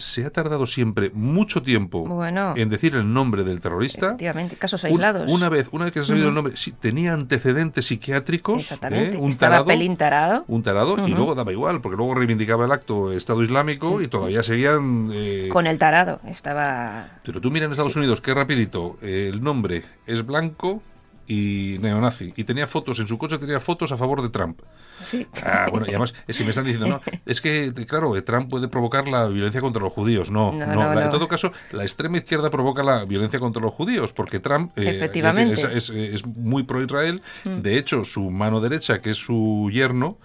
se ha tardado siempre mucho tiempo en decir el nombre del terrorista. Efectivamente, casos aislados. una vez, una vez que se ha sabido el nombre, sí, tenía antecedentes psiquiátricos. Exactamente. ¿eh? Un Estaba tarado, pelín tarado. Un tarado, y luego daba igual, porque luego reivindicaba el acto Estado Islámico y todavía seguían. Eh, Con el tarado, estaba. Pero tú mira en Estados Unidos, qué rapidito, el nombre es blanco y neonazi. Y tenía fotos, en su coche tenía fotos a favor de Trump. Sí. Ah, bueno, y además, si me están diciendo, no, es que, claro, Trump puede provocar la violencia contra los judíos. No, no, en todo caso, la extrema izquierda provoca la violencia contra los judíos, porque Trump eh, es, muy pro-Israel. Mm. De hecho, su mano derecha, que es su yerno,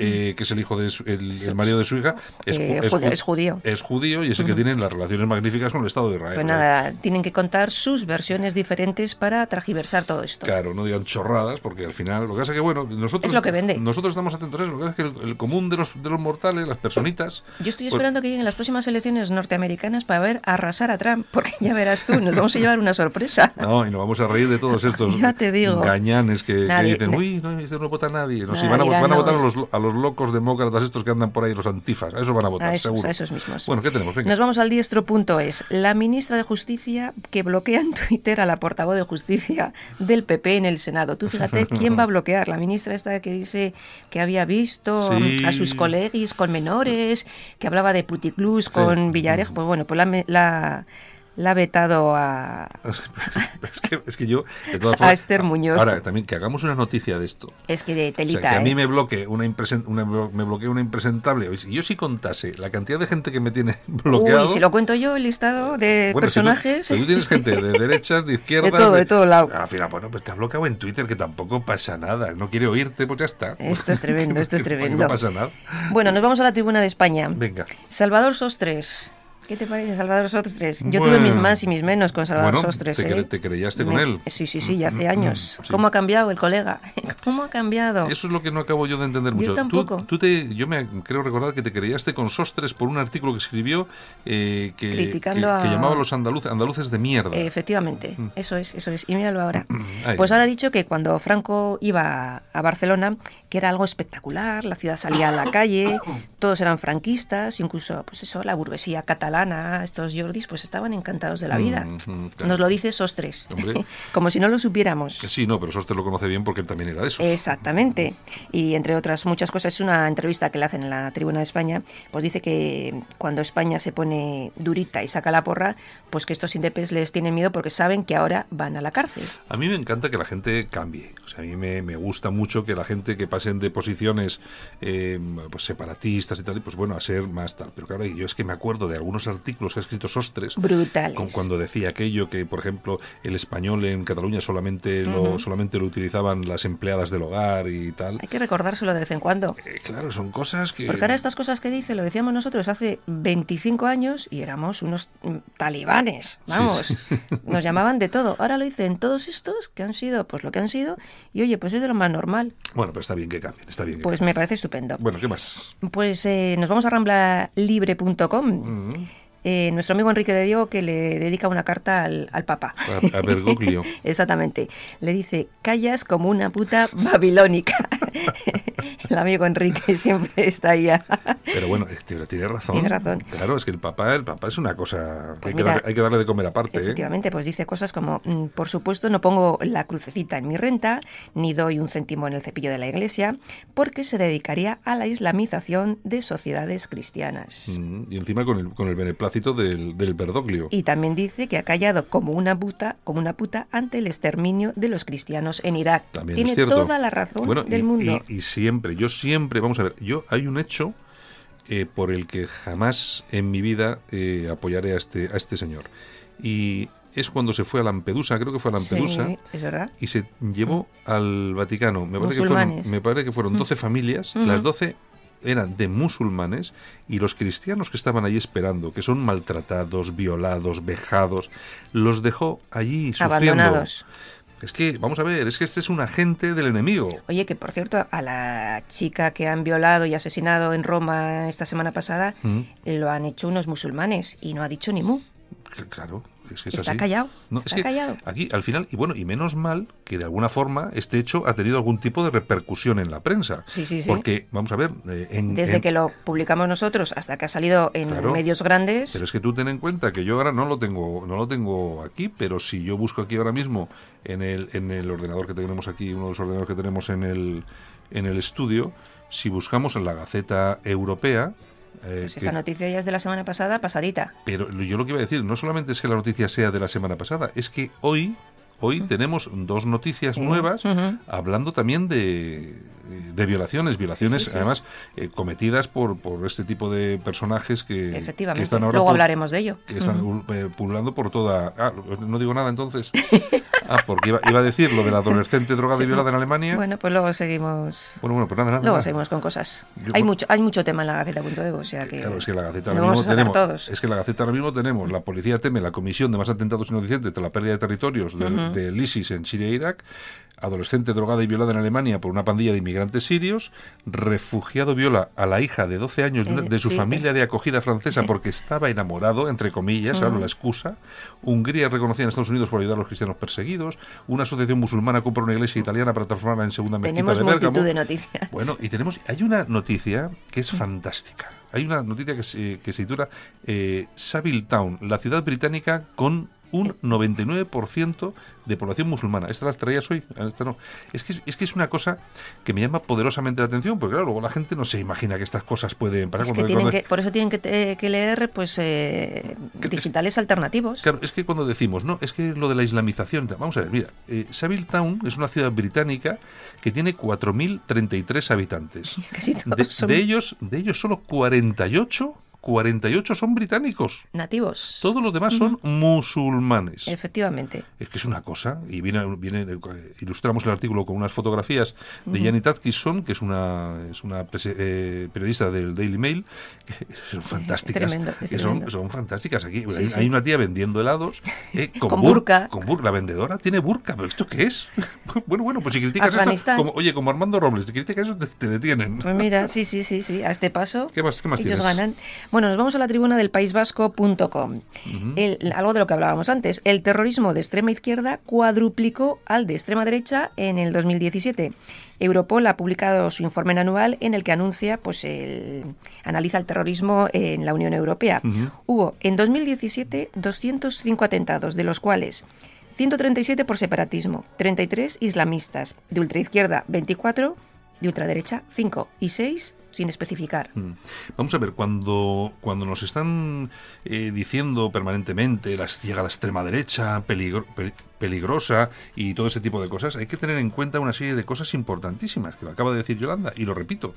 eh, que es el hijo de el, marido de su hija, es, eh, es, judío. Es judío y es el que tiene las relaciones magníficas con el Estado de Israel. Pues nada, tienen que contar sus versiones diferentes para tragiversar todo esto. Claro, no digan chorradas, porque al final, lo que pasa es que, bueno, nosotros, es lo que vende. nosotros estamos atentos a eso, lo que pasa es que el, común de los, de los mortales, las personitas... Yo estoy pues esperando que lleguen las próximas elecciones norteamericanas para ver arrasar a Trump, porque ya verás tú, nos vamos a llevar una sorpresa. No, y nos vamos a reír de todos estos ya te digo. gañanes que, dicen, uy, no, este no vota nadie. No, si van, a, van a votar a los, a los locos demócratas estos que andan por ahí, los antifas. A eso van a votar, seguro. A esos mismos. Bueno, ¿qué tenemos? Nos vamos al diestro.es. La ministra de Justicia que bloquea en Twitter a la portavoz de Justicia del PP en el Senado. Tú fíjate quién va a bloquear. La ministra esta que dice que había visto a sus colegis con menores, que hablaba de puticlus con Villarejo. Pues bueno, pues la la ha vetado a... es, que, yo, de todas formas, a Esther Muñoz. Ahora, también que hagamos una noticia de esto. Es que de telita, o sea, que a mí ¿eh? me bloquee una, una, me bloquee una impresentable. Si yo sí contase la cantidad de gente que me tiene bloqueado... Uy, si lo cuento yo, el listado de personajes... Si tú, tienes gente de derechas, de izquierdas... De todo, de, todo lado. Al final, bueno, pues te ha bloqueado en Twitter, que tampoco pasa nada. No quiere oírte, pues ya está. Esto es tremendo, esto es tremendo. no pasa nada. Bueno, nos vamos a la tribuna de España. Venga. Salvador Sostres. ¿Qué te parece Salvador Sostres? Yo tuve mis más y mis menos con Salvador Sostres. Te, ¿eh? te creyaste con él. Sí, sí, sí, hace años. ¿Cómo ha cambiado el colega? ¿Cómo ha cambiado? Eso es lo que no acabo yo de entender mucho. Yo tampoco. Tú, te, yo me creo recordar que te creyaste con Sostres por un artículo que escribió eh, que, que, llamaba a los andaluces, andaluces de mierda. efectivamente, mm. eso es, eso es. Y míralo ahora. pues ahora ha dicho que cuando Franco iba a Barcelona, que era algo espectacular, la ciudad salía a la calle, todos eran franquistas, incluso, pues eso, la burguesía catalana, estos Jordis pues estaban encantados de la vida. Nos lo dice Sostres, como si no lo supiéramos. Sí, no, pero Sostres lo conoce bien porque él también era de esos. Exactamente. Y entre otras muchas cosas, es una entrevista que le hacen en la Tribuna de España, pues dice que cuando España se pone durita y saca la porra, pues que estos indepes les tienen miedo porque saben que ahora van a la cárcel. A mí me encanta que la gente cambie. O sea, a mí me, gusta mucho que la gente que pasen de posiciones eh, pues separatistas y tal, pues bueno, a ser más tal. Pero claro, yo es que me acuerdo de algunos artículos que ha escrito Sostres. Brutales. Con, cuando decía aquello que, por ejemplo, el español en Cataluña solamente, lo, solamente lo utilizaban las empleadas del hogar y tal. Hay que recordárselo de vez en cuando. Eh, claro, son cosas que... Porque ahora estas cosas que dice, lo decíamos nosotros hace 25 años y éramos unos mm, talibanes, vamos. Nos llamaban de todo. Ahora lo dicen todos estos que han sido pues lo que han sido y oye, pues es de lo más normal. Bueno, pero está bien que cambien, está bien. pues me parece estupendo. Bueno, ¿qué más? Pues eh, nos vamos a ramblalibre.com. Eh, nuestro amigo Enrique de Diego que le dedica una carta al, al Papa. A, Bergoglio. Exactamente. Le dice, callas como una puta babilónica. El amigo Enrique siempre está ahí. Pero bueno, tiene razón. Tiene razón. Claro, es que el Papa, el Papa es una cosa que pues hay, que darle de comer aparte. ¿eh? Efectivamente, pues dice cosas como, mm, por supuesto no pongo la crucecita en mi renta, ni doy un céntimo en el cepillo de la iglesia, porque se dedicaría a la islamización de sociedades cristianas. Mm, y encima con el, con el beneplácito del, del Berdoglio. Y también dice que ha callado como una puta, como una puta ante el exterminio de los cristianos en Irak. Tiene toda la razón del mundo. Y, siempre, yo siempre, vamos a ver, yo hay un hecho eh, por el que jamás en mi vida eh, apoyaré a este, a este señor. Y es cuando se fue a Lampedusa, creo que fue a Lampedusa, es verdad. y se llevó mm. al Vaticano. Me parece, que fueron, me parece que fueron 12 mm. familias, las 12 eran de musulmanes y los cristianos que estaban allí esperando, que son maltratados, violados, vejados, los dejó allí sufriendo. Abandonados. Es que, vamos a ver, es que este es un agente del enemigo. Oye, que por cierto, a la chica que han violado y asesinado en Roma esta semana pasada, mm. lo han hecho unos musulmanes y no ha dicho ni mu. Claro, está callado. está callado. Aquí, al final, y bueno, y menos mal que de alguna forma este hecho ha tenido algún tipo de repercusión en la prensa. Sí, sí, sí. Porque, vamos a ver. Eh, Desde que lo publicamos nosotros hasta que ha salido en medios grandes. Pero es que tú ten en cuenta que yo ahora no lo tengo, no lo tengo aquí, pero si yo busco aquí ahora mismo en el, en el ordenador que tenemos aquí, uno de los ordenadores que tenemos en el, en el estudio, si buscamos en la Gaceta Europea, eh, pues esta noticia ya es de la semana pasada, pasadita. Pero yo lo que iba a decir, no solamente es que la noticia sea de la semana pasada, es que hoy, hoy tenemos dos noticias nuevas hablando también de, de violaciones, violaciones además eh, cometidas por, por este tipo de personajes que, están ahora luego hablaremos de ello. Que están eh, pululando por toda... Ah, no digo nada entonces. Ah, porque iba, iba, a decir lo de la adolescente drogada y violada en Alemania. Bueno, pues luego seguimos... Bueno, bueno, pues nada, nada. Luego seguimos con cosas. hay, mucho, hay mucho tema en la Gaceta.evo, o sea que... Claro, es que la Gaceta ahora mismo tenemos... Es que la Gaceta ahora mismo tenemos, la policía teme la comisión de más atentados inocentes tras la pérdida de territorios del, del ISIS en Siria e Irak, adolescente drogada y violada en Alemania por una pandilla de inmigrantes sirios, refugiado viola a la hija de 12 años de su familia de acogida francesa porque estaba enamorado, entre comillas, hablo la excusa, Hungría reconocida en Estados Unidos por ayudar a los cristianos perseguidos, una asociación musulmana compra una iglesia italiana para transformarla en segunda mezquita de Bérgamo. de noticias. Bueno, y tenemos, hay una noticia que es fantástica. Hay una noticia que se, que se titula eh, Savile Town, la ciudad británica con un 99% de población musulmana. Estas las traías hoy, esta no. Es que es, que es una cosa que me llama poderosamente la atención, porque claro, luego la gente no se imagina que estas cosas pueden pasar. por eso tienen que, leer pues eh, digitales alternativos. Claro, es que cuando decimos, no, es que lo de la islamización, vamos a ver, mira, eh, Town es una ciudad británica que tiene 4.033 habitantes. Casi todos de, ellos, de ellos solo 48 48 son británicos. Nativos. Todos los demás son musulmanes. Efectivamente. Es que es una cosa, y viene, viene ilustramos el artículo con unas fotografías de Janet Atkinson, que es una, es una eh, periodista del Daily Mail, que son fantásticas. son, fantásticas. Aquí hay, una tía vendiendo helados eh, con, burka. Con burka. La vendedora tiene burka, pero ¿esto qué es? bueno, bueno, pues si criticas esto, como, oye, como Armando Robles, si criticas eso, te, detienen. Pues mira, sí, sí, sí, sí, a este paso. ¿Qué más, qué más ellos tienes? ganan. Bueno, nos vamos a la tribuna del paisvasco.com. Algo de lo que hablábamos antes. El terrorismo de extrema izquierda cuadruplicó al de extrema derecha en el 2017. Europol ha publicado su informe anual en el que anuncia, pues, el, analiza el terrorismo en la Unión Europea. Hubo en 2017 205 atentados, de los cuales 137 por separatismo, 33 islamistas, de ultraizquierda 24 de ultraderecha 5 y 6 sin especificar. Mm. Vamos a ver, cuando, cuando nos están eh, diciendo permanentemente las llega la extrema derecha, peligrosa y todo ese tipo de cosas, hay que tener en cuenta una serie de cosas importantísimas, que lo acaba de decir Yolanda, y lo repito.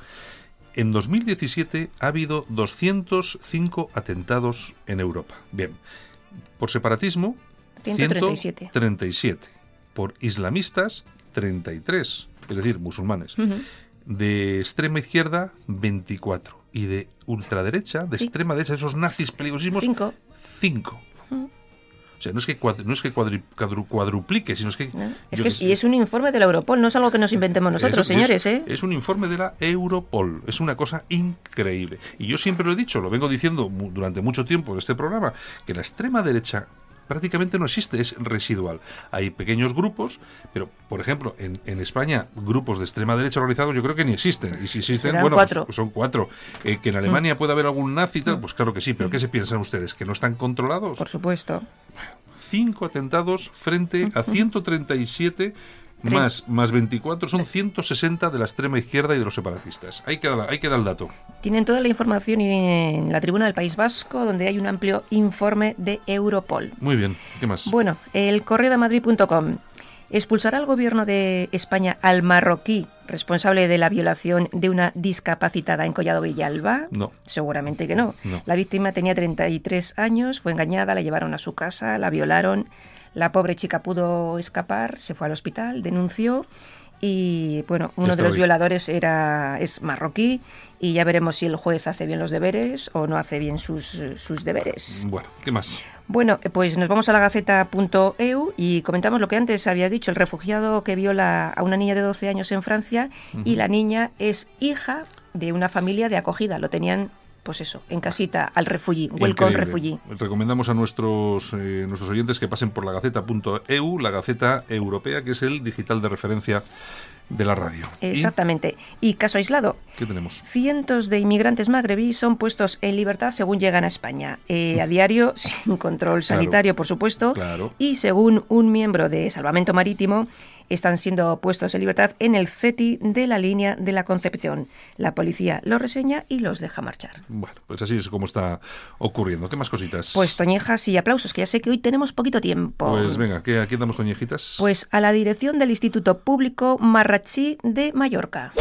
En 2017 ha habido 205 atentados en Europa. Bien, por separatismo, 137. 137. Por islamistas, 33 es decir, musulmanes. De extrema izquierda, 24. Y de ultraderecha, de extrema derecha, esos nazis peligrosísimos, 5. O sea, no es que, no es que cuadruplique, sino es que... y es un informe de la Europol, no es algo que nos inventemos nosotros, señores. Es, ¿eh? es un informe de la Europol, es una cosa increíble. Y yo siempre lo he dicho, lo vengo diciendo durante mucho tiempo en este programa, que la extrema derecha prácticamente no existe, es residual. Hay pequeños grupos, pero por ejemplo, en, en España, grupos de extrema derecha organizados yo creo que ni existen. Y si existen, bueno, pues, pues son cuatro. Eh, que en Alemania mm. puede haber algún nazi y tal, mm. pues claro que sí, pero ¿qué se piensan ustedes? ¿Que no están controlados? Por supuesto. Cinco atentados frente a 137 más, más 24 son 160 de la extrema izquierda y de los separatistas. Ahí queda, ahí queda el dato. Tienen toda la información en la tribuna del País Vasco, donde hay un amplio informe de Europol. Muy bien, ¿qué más? Bueno, el correo de Madrid.com. ¿Expulsará el gobierno de España al marroquí responsable de la violación de una discapacitada en Collado Villalba? No. Seguramente que no. no. La víctima tenía 33 años, fue engañada, la llevaron a su casa, la violaron la pobre chica pudo escapar, se fue al hospital, denunció y bueno, uno de los violadores era es marroquí y ya veremos si el juez hace bien los deberes o no hace bien sus, sus deberes. Bueno, ¿qué más? Bueno, pues nos vamos a la gaceta.eu y comentamos lo que antes habías dicho, el refugiado que viola a una niña de 12 años en Francia y la niña es hija de una familia de acogida, lo tenían pues eso, en casita, al refugí, welcome refugee. Recomendamos a nuestros, eh, nuestros oyentes que pasen por la gaceta.eu, la gaceta europea, que es el digital de referencia de la radio. Exactamente. ¿Y, caso aislado? ¿Qué tenemos? Cientos de inmigrantes magrebíes son puestos en libertad según llegan a España. Eh, a diario, sin control sanitario, por supuesto. Claro. Y según un miembro de Salvamento Marítimo, están siendo puestos en libertad en el CETI de la línea de la Concepción. La policía los reseña y los deja marchar. Bueno, pues así es como está ocurriendo. ¿Qué más cositas? Pues toñejas y aplausos, que ya sé que hoy tenemos poquito tiempo. Pues venga, ¿qué, ¿a quién damos toñejitas? Pues a la dirección del Instituto Público Marrachí de Mallorca.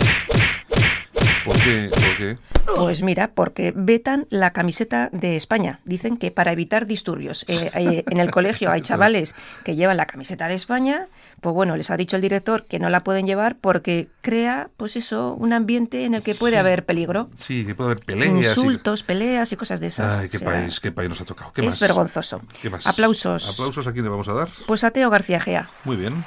¿Por qué? ¿Por qué? Pues mira, porque vetan la camiseta de España. Dicen que para evitar disturbios. Eh, eh, en el colegio hay chavales que llevan la camiseta de España. Pues bueno, les ha dicho el director que no la pueden llevar porque crea, pues eso, un ambiente en el que puede haber peligro. Sí, que puede haber peleas. Insultos, peleas y cosas de esas. Ay, qué país, qué país nos ha tocado. ¿Qué es vergonzoso. ¿Qué más? Aplausos. ¿Aplausos a quién le vamos a dar? Pues a Teo García Gea. Muy bien.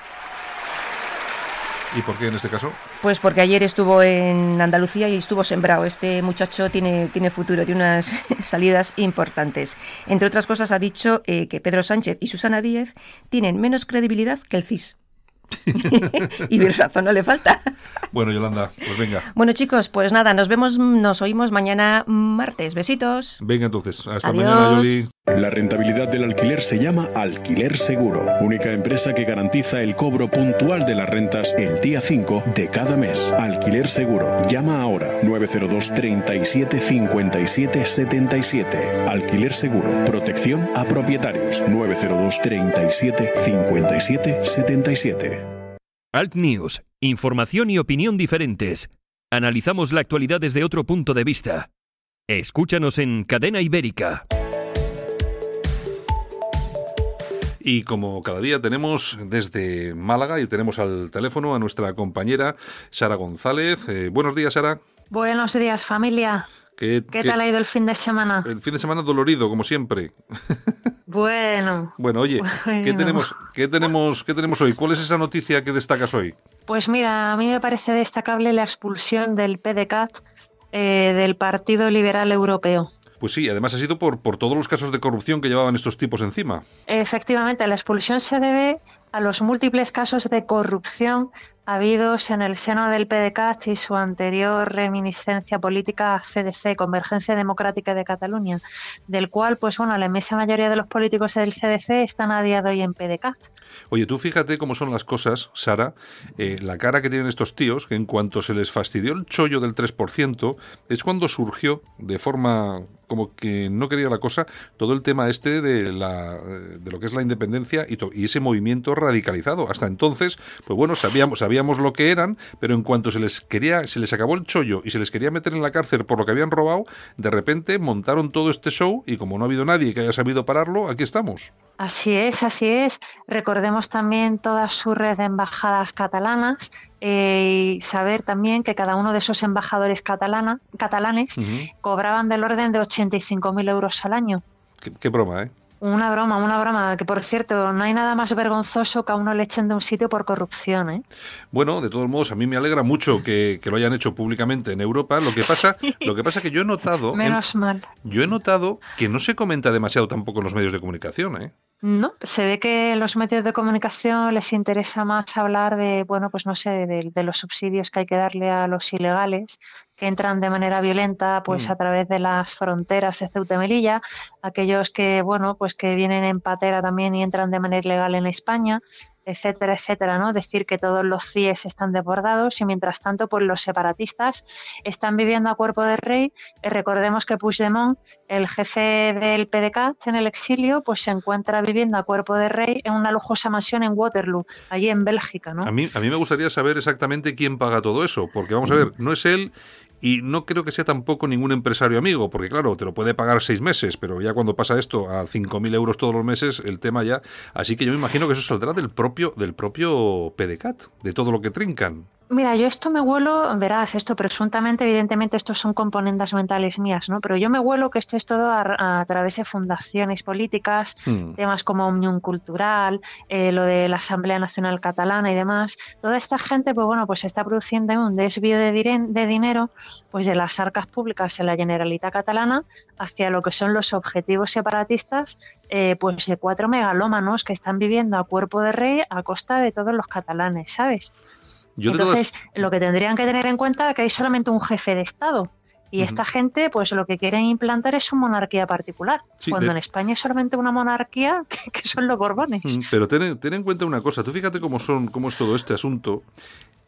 ¿Y por qué en este caso? Pues porque ayer estuvo en Andalucía y estuvo sembrado. Este muchacho tiene, tiene futuro, tiene unas salidas importantes. Entre otras cosas, ha dicho eh, que Pedro Sánchez y Susana Díez tienen menos credibilidad que el CIS. y razón no le falta. Bueno, Yolanda, pues venga. Bueno, chicos, pues nada, nos vemos, nos oímos mañana martes. Besitos. Venga entonces, hasta mañana, Yoli. La rentabilidad del alquiler se llama Alquiler Seguro, única empresa que garantiza el cobro puntual de las rentas el día 5 de cada mes. Alquiler Seguro. Llama ahora 902 37 57 77. Alquiler Seguro. Protección a propietarios 902 37 57 77. Alt News. Información y opinión diferentes. Analizamos la actualidad desde otro punto de vista. Escúchanos en Cadena Ibérica. Y como cada día tenemos desde Málaga y tenemos al teléfono a nuestra compañera Sara González. Eh, buenos días, Sara. Buenos días, familia. ¿Qué, tal ha ido el fin de semana? El fin de semana dolorido, como siempre. Bueno. bueno, oye, ¿qué, tenemos, ¿qué, tenemos, ¿qué tenemos hoy? ¿Cuál es esa noticia que destacas hoy? Pues mira, a mí me parece destacable la expulsión del PDCAT eh, del Partido Liberal Europeo. Pues sí, además ha sido por, por todos los casos de corrupción que llevaban estos tipos encima. Efectivamente, la expulsión se debe a los múltiples casos de corrupción habidos en el seno del PDCAT y su anterior reminiscencia política CDC, Convergencia Democrática de Cataluña, del cual, pues bueno, la inmensa mayoría de los políticos del CDC están a día de hoy en PDCAT. Oye, tú fíjate cómo son las cosas, Sara, eh, la cara que tienen estos tíos, que en cuanto se les fastidió el chollo del 3%, es cuando surgió de forma como que no quería la cosa todo el tema este de, la, de lo que es la independencia y, y ese movimiento radicalizado. Hasta entonces, pues bueno, sabíamos, sabíamos lo que eran, pero en cuanto se les quería, se les acabó el chollo y se les quería meter en la cárcel por lo que habían robado, de repente montaron todo este show y como no ha habido nadie que haya sabido pararlo, aquí estamos. Así es, así es. Recordemos también toda su red de embajadas catalanas eh, y saber también que cada uno de esos embajadores catalana, catalanes cobraban del orden de 85.000 euros al año. qué broma, ¿eh? Una broma, una broma, que por cierto, no hay nada más vergonzoso que a uno le echen de un sitio por corrupción. ¿eh? Bueno, de todos modos, a mí me alegra mucho que, lo hayan hecho públicamente en Europa. Lo que pasa, lo que pasa que yo he notado... Menos mal. Yo he notado que no se comenta demasiado tampoco en los medios de comunicación. ¿eh? No, se ve que los medios de comunicación les interesa más hablar de, bueno, pues no sé, de, los subsidios que hay que darle a los ilegales que entran de manera violenta, pues mm. a través de las fronteras de Ceuta y Melilla, aquellos que, bueno, pues que vienen en patera también y entran de manera ilegal en España, etcétera, etcétera, ¿no? Decir que todos los CIES están desbordados y mientras tanto, pues los separatistas están viviendo a cuerpo de rey. Eh, recordemos que Puigdemont, el jefe del PDCAT en el exilio, pues se encuentra viviendo a cuerpo de rey en una lujosa mansión en Waterloo, allí en Bélgica, ¿no? A mí, a mí me gustaría saber exactamente quién paga todo eso, porque vamos a ver, no es él y no creo que sea tampoco ningún empresario amigo, porque claro, te lo puede pagar seis meses, pero ya cuando pasa esto a 5.000 euros todos los meses, el tema ya... Así que yo me imagino que eso saldrá del propio, del propio PDCAT, de todo lo que trincan. Mira, yo esto me vuelo, verás, esto presuntamente, evidentemente, estos son componentes mentales mías, ¿no? Pero yo me vuelo que esto es todo a, través de fundaciones políticas, hmm. temas como Omnium Cultural, eh, lo de la Asamblea Nacional Catalana y demás. Toda esta gente, pues bueno, pues está produciendo un desvío de, de dinero, pues de las arcas públicas en la Generalitat Catalana hacia lo que son los objetivos separatistas, eh, pues de cuatro megalómanos que están viviendo a cuerpo de rey a costa de todos los catalanes, ¿sabes? Entonces, lo que tendrían que tener en cuenta es que hay solamente un jefe de Estado. Y esta gente, pues lo que quieren implantar es su monarquía particular, cuando en España es solamente una monarquía que, son los Borbones. Pero ten, ten, en cuenta una cosa, tú fíjate cómo son, cómo es todo este asunto,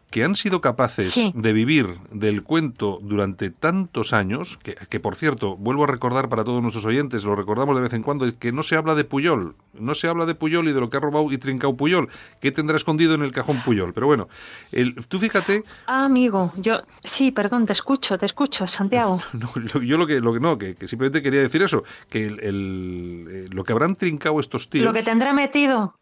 que han sido capaces de vivir del cuento durante tantos años, que, por cierto, vuelvo a recordar para todos nuestros oyentes, lo recordamos de vez en cuando, que no se habla de Puyol, no se habla de Puyol y de lo que ha robado y trincado Puyol, que tendrá escondido en el cajón Puyol. Pero bueno, el, tú fíjate... Ah, amigo, yo sí, perdón, te escucho, te escucho, Santiago. yo lo que, lo que no, que, simplemente quería decir eso, que el, eh, lo que habrán trincado estos tíos... Lo que tendrá metido,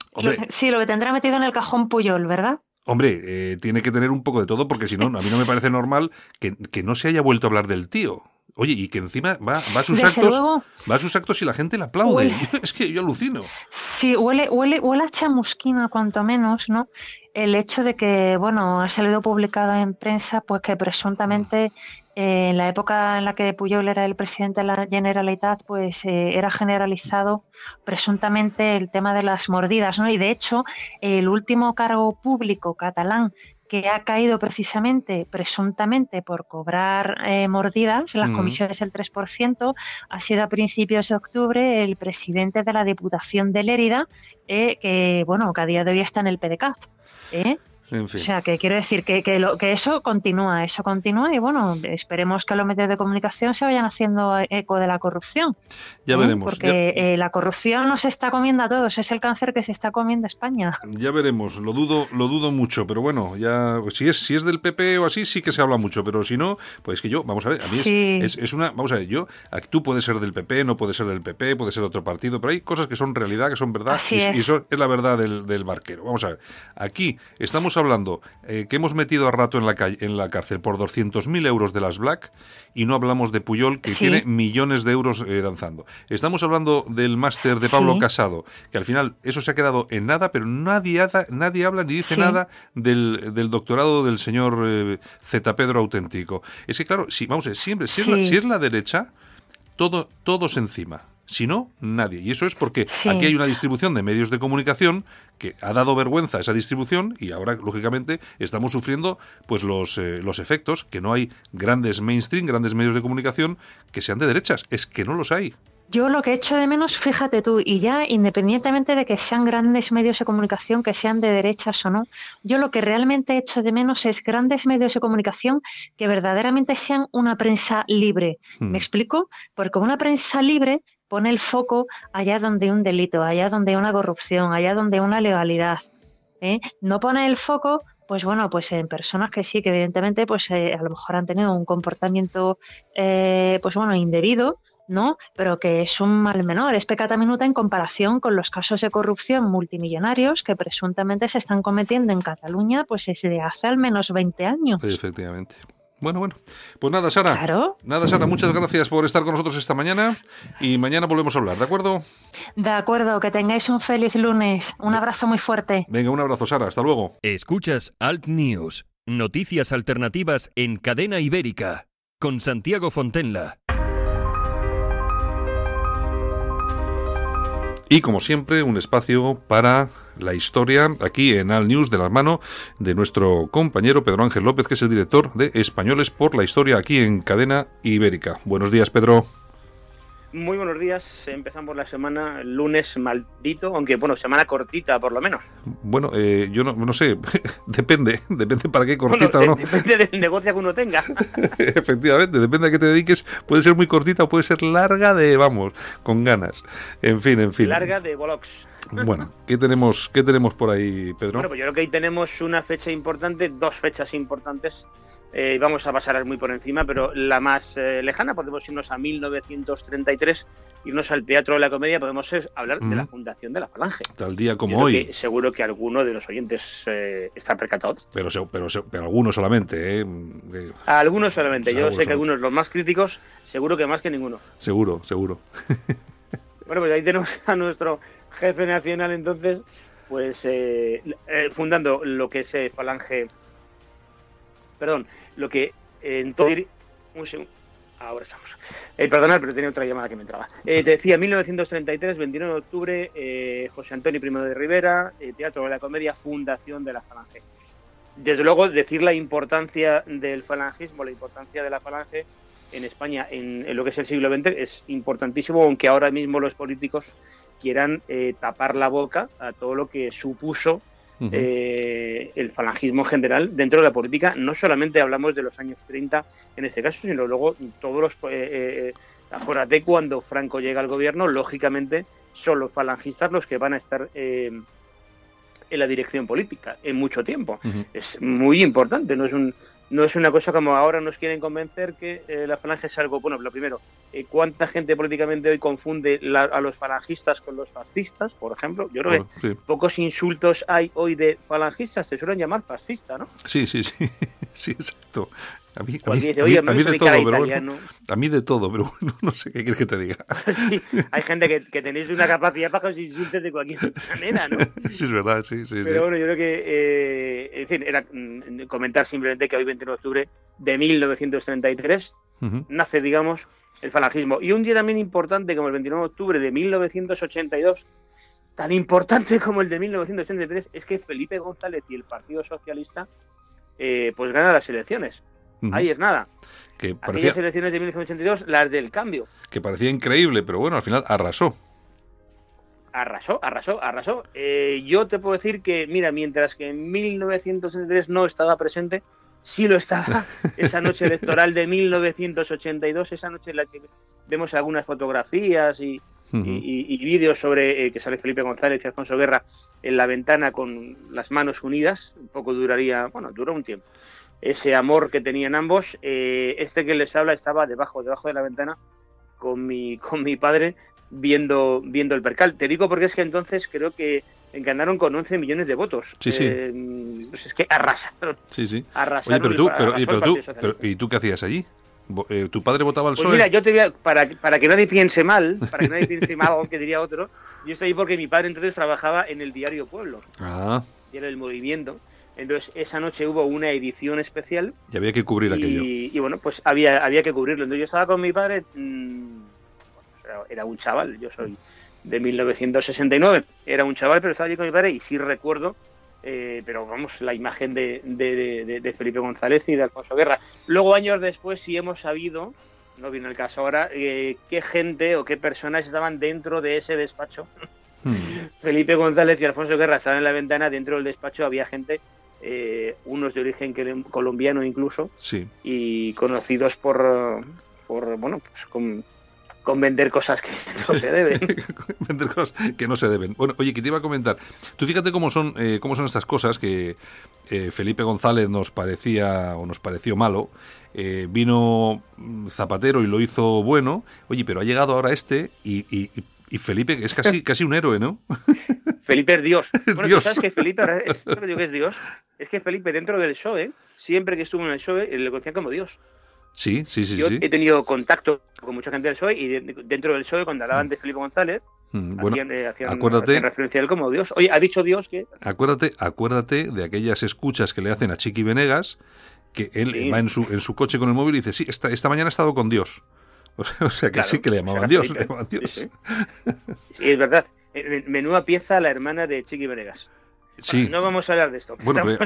sí, lo que tendrá metido en el cajón Puyol, ¿verdad? Hombre, eh, tiene que tener un poco de todo porque si no, a mí no me parece normal que, que, no se haya vuelto a hablar del tío. Oye, y que encima va, va a sus actos, va a sus actos y la gente le aplaude. es que yo alucino. Sí, huele, huele, huele a chamusquina, cuanto menos, ¿no? el hecho de que, bueno, ha salido publicado en prensa, pues que presuntamente eh, en la época en la que Puyol era el presidente de la Generalitat, pues eh, era generalizado presuntamente el tema de las mordidas, ¿no? Y de hecho, el último cargo público catalán que ha caído precisamente, presuntamente, por cobrar eh, mordidas las mm. comisiones del 3%, ha sido a principios de octubre el presidente de la Diputación de Lérida, eh, que, bueno, que a día de hoy está en el PDCAT. ¿eh? O sea, que quiero decir que, que, lo, que eso continúa, eso continúa y bueno, esperemos que los medios de comunicación se vayan haciendo eco de la corrupción. Ya veremos. Porque eh, la corrupción nos está comiendo a todos, es el cáncer que se está comiendo España. Ya veremos, lo dudo, lo dudo mucho, pero bueno, ya si es, si es del PP o así, sí que se habla mucho, pero si no, pues que yo, vamos a ver, a mí es, es, una, vamos a ver, yo, tú puedes ser del PP, no puedes ser del PP, puede ser de otro partido, pero hay cosas que son realidad, que son verdad, y, es. eso es la verdad del, del barquero. Vamos a ver, aquí estamos hablando eh, que hemos metido a rato en la, en la cárcel por 200.000 euros de las Black y no hablamos de Puyol, que tiene millones de euros eh, danzando. Estamos hablando del máster de Pablo Casado, que al final eso se ha quedado en nada, pero nadie, nadie habla ni dice nada del, doctorado del señor eh, Z. Pedro Auténtico. Es que, claro, si, vamos a ver, siempre, si, es la, derecha, todo, todos encima. Si no, nadie. Y eso es porque aquí hay una distribución de medios de comunicación que ha dado vergüenza a esa distribución y ahora, lógicamente, estamos sufriendo pues los, eh, los efectos, que no hay grandes mainstream, grandes medios de comunicación que sean de derechas. Es que no los hay. Yo lo que echo de menos, fíjate tú, y ya independientemente de que sean grandes medios de comunicación, que sean de derechas o no, yo lo que realmente echo de menos es grandes medios de comunicación que verdaderamente sean una prensa libre. ¿Me hmm. explico? Porque una prensa libre pone el foco allá donde hay un delito, allá donde hay una corrupción, allá donde hay una legalidad. ¿eh? No pone el foco pues bueno, pues en personas que sí, que evidentemente, pues eh, a lo mejor han tenido un comportamiento, eh, pues bueno, indebido, ¿no? Pero que es un mal menor, es pecata minuta en comparación con los casos de corrupción multimillonarios que presuntamente se están cometiendo en Cataluña pues desde hace al menos 20 años. efectivamente. Bueno, bueno. Pues nada, Sara. Claro. Nada, Sara, muchas gracias por estar con nosotros esta mañana y mañana volvemos a hablar, ¿de acuerdo? De acuerdo, que tengáis un feliz lunes. Un abrazo muy fuerte. Venga, un abrazo, Sara. Hasta luego. Escuchas Alt News, noticias alternativas en cadena ibérica, con Santiago Fontenla. Y como siempre, un espacio para la historia aquí en Al News de la mano de nuestro compañero Pedro Ángel López, que es el director de Españoles por la Historia aquí en Cadena Ibérica. Buenos días, Pedro. Muy buenos días. Empezamos la semana, lunes maldito, aunque bueno, semana cortita por lo menos. Bueno, eh, yo no, sé, depende, depende para qué cortita o no. Depende del negocio que uno tenga. Efectivamente, depende a qué te dediques. Puede ser muy cortita o puede ser larga de, vamos, con ganas. En fin, en fin. Larga de Bolox. Bueno, ¿qué tenemos, ¿qué tenemos por ahí, Pedro? Bueno, pues yo creo que ahí tenemos una fecha importante, dos fechas importantes eh, vamos a pasar muy por encima, pero la más eh, lejana podemos irnos a 1933, irnos al Teatro de la Comedia, podemos hablar de la fundación de la Falange. Tal día como hoy. seguro que alguno de los oyentes eh, está percatado. Pero, pero, pero algunos solamente, ¿eh? algunos solamente. Yo sé que algunos, los más críticos, seguro que más que ninguno. Seguro, seguro. bueno, pues ahí tenemos a nuestro jefe nacional entonces, pues fundando lo que es Falange perdón, lo que eh, en todo... Un segundo. Ahora estamos. Eh, perdonad, pero tenía otra llamada que me entraba. Eh, te decía, 1933, 29 de octubre, eh, José Antonio I de Rivera, Teatro de la Comedia, Fundación de la Falange. Desde luego, decir la importancia del falangismo, la importancia de la Falange en España en, lo que es el siglo XX es importantísimo, aunque ahora mismo los políticos quieran tapar la boca a todo lo que supuso eh, el falangismo en general dentro de la política. No solamente hablamos de los años 30 en este caso, sino luego todos los... Eh, eh, cuando Franco llega al gobierno, lógicamente son los falangistas los que van a estar eh, en la dirección política en mucho tiempo. Es muy importante, no es un no es una cosa como ahora nos quieren convencer que eh, la falange es algo bueno. Lo primero, eh, ¿cuánta gente políticamente hoy confunde a los falangistas con los fascistas, por ejemplo? Yo creo que pocos insultos hay hoy de falangistas, se suelen llamar fascista, ¿no? Sí, sí, sí, sí, exacto. A mí, a mí, de todo, pero bueno, a mí de todo, pero bueno, no sé qué quieres que te diga. sí, hay gente que, que, tenéis una capacidad para que os insultes de cualquier manera, ¿no? Sí, es verdad, sí, sí. Pero bueno, yo creo que, eh, en fin, era mm, comentar simplemente que hoy, 21 de octubre de 1933, nace, digamos, el falangismo. Y un día también importante como el 29 de octubre de 1982, tan importante como el de 1983, es que Felipe González y el Partido Socialista eh, pues gana las elecciones. Ahí es nada. Que parecía, Aquellas elecciones de 1982, las del cambio. Que parecía increíble, pero bueno, al final arrasó. Arrasó, arrasó, arrasó. Eh, yo te puedo decir que, mira, mientras que en 1983 no estaba presente, sí lo estaba esa noche electoral de 1982, esa noche en la que vemos algunas fotografías y, vídeos sobre eh, que sale Felipe González y Alfonso Guerra en la ventana con las manos unidas. Un poco duraría, bueno, duró un tiempo. Ese amor que tenían ambos. Eh, este que les habla estaba debajo, debajo de la ventana con mi, con mi padre viendo, viendo el percal. Te digo porque es que entonces creo que ganaron con 11 millones de votos. Sí, sí. Eh, pues es que arrasaron. Sí, sí. Arrasaron. Oye, pero tú, pero, tú, ¿y tú qué hacías allí? Eh, ¿Tu padre votaba al pues Mira, yo te voy a, para, para que nadie piense mal, para que nadie piense mal, que diría otro, yo estoy ahí porque mi padre entonces trabajaba en el diario Pueblo. Ah. Y era el movimiento. Entonces, esa noche hubo una edición especial. Y había que cubrir aquello. Y bueno, pues había, había que cubrirlo. Entonces, yo estaba con mi padre, mmm, era un chaval, yo soy de 1969. Era un chaval, pero estaba allí con mi padre y sí recuerdo, eh, pero vamos, la imagen de, de, Felipe González y de Alfonso Guerra. Luego, años después, sí hemos sabido, no viene el caso ahora, eh, qué gente o qué personas estaban dentro de ese despacho. Hmm. Felipe González y Alfonso Guerra estaban en la ventana, dentro del despacho había gente, eh, unos de origen colombiano incluso, sí. y conocidos por, por bueno, pues con con vender cosas que no se deben. vender cosas que no se deben. Bueno, oye, que te iba a comentar. Tú fíjate cómo son, eh, cómo son estas cosas que eh, Felipe González nos parecía o nos pareció malo. Eh, vino Zapatero y lo hizo bueno. Oye, pero ha llegado ahora este y, y, y Felipe es casi, casi un héroe, ¿no? Felipe es Dios. Es bueno, Dios. sabes que Felipe es, que es Dios. Es que Felipe dentro del show, siempre que estuvo en el show, le conocían como Dios. Sí, sí, sí. Yo he tenido contacto con mucha gente del PSOE y dentro del PSOE, cuando hablaban mm. de Felipe González, mm, hacían, eh, acuérdate, referencia a él como Dios. Oye, ha dicho Dios que... Acuérdate, acuérdate de aquellas escuchas que le hacen a Chiqui Venegas, que él va en su, en su coche con el móvil y dice, sí, esta, esta mañana ha estado con Dios. O sea, que sí que le llamaban Dios. Le llamaban Dios. Sí, es verdad. Eh, menuda pieza la hermana de Chiqui Venegas. Sí. no vamos a hablar de esto. Bueno,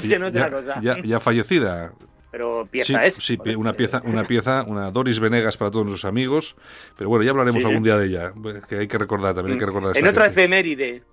ya, ya, fallecida pero pieza es. Sí, una pieza, una pieza, una Doris Venegas para todos nuestros amigos, pero bueno, ya hablaremos algún día de ella, que hay que recordar, también hay que recordar. En otra efeméride.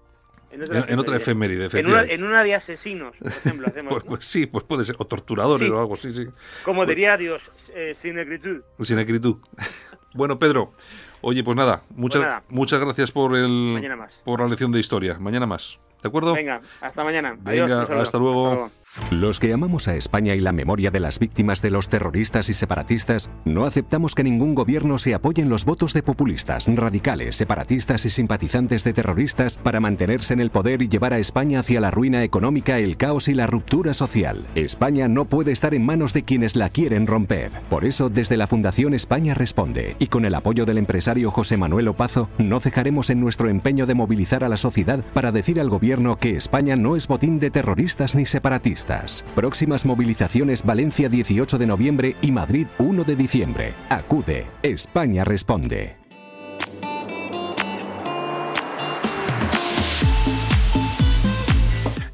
En otra, efeméride, en, una, en una, de asesinos, por ejemplo, hacemos. pues, pues, sí, pues puede ser, o torturadores o algo, sí, sí. Como pues diría Dios, eh, sin acritud. Sin acritud. bueno, Pedro, oye, pues nada, muchas, pues muchas gracias por, el, por la lección de historia. Mañana más. ¿De acuerdo? Venga, hasta mañana. Venga, hasta luego. Los que amamos a España y la memoria de las víctimas de los terroristas y separatistas, no aceptamos que ningún gobierno se apoye en los votos de populistas, radicales, separatistas y simpatizantes de terroristas para mantenerse en el poder y llevar a España hacia la ruina económica, el caos y la ruptura social. España no puede estar en manos de quienes la quieren romper. Por eso, desde la Fundación España Responde y con el apoyo del empresario José Manuel Opazo, no cejaremos en nuestro empeño de movilizar a la sociedad para decir al gobierno que España no es botín de terroristas ni separatistas. Próximas movilizaciones Valencia 18 de noviembre y Madrid 1 de diciembre. Acude. España responde.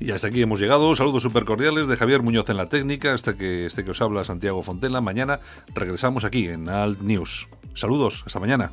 Y hasta aquí hemos llegado. Saludos súper cordiales de Javier Muñoz en la técnica, hasta que este que os habla Santiago Fontela. Mañana regresamos aquí en Alt News. Saludos, hasta mañana.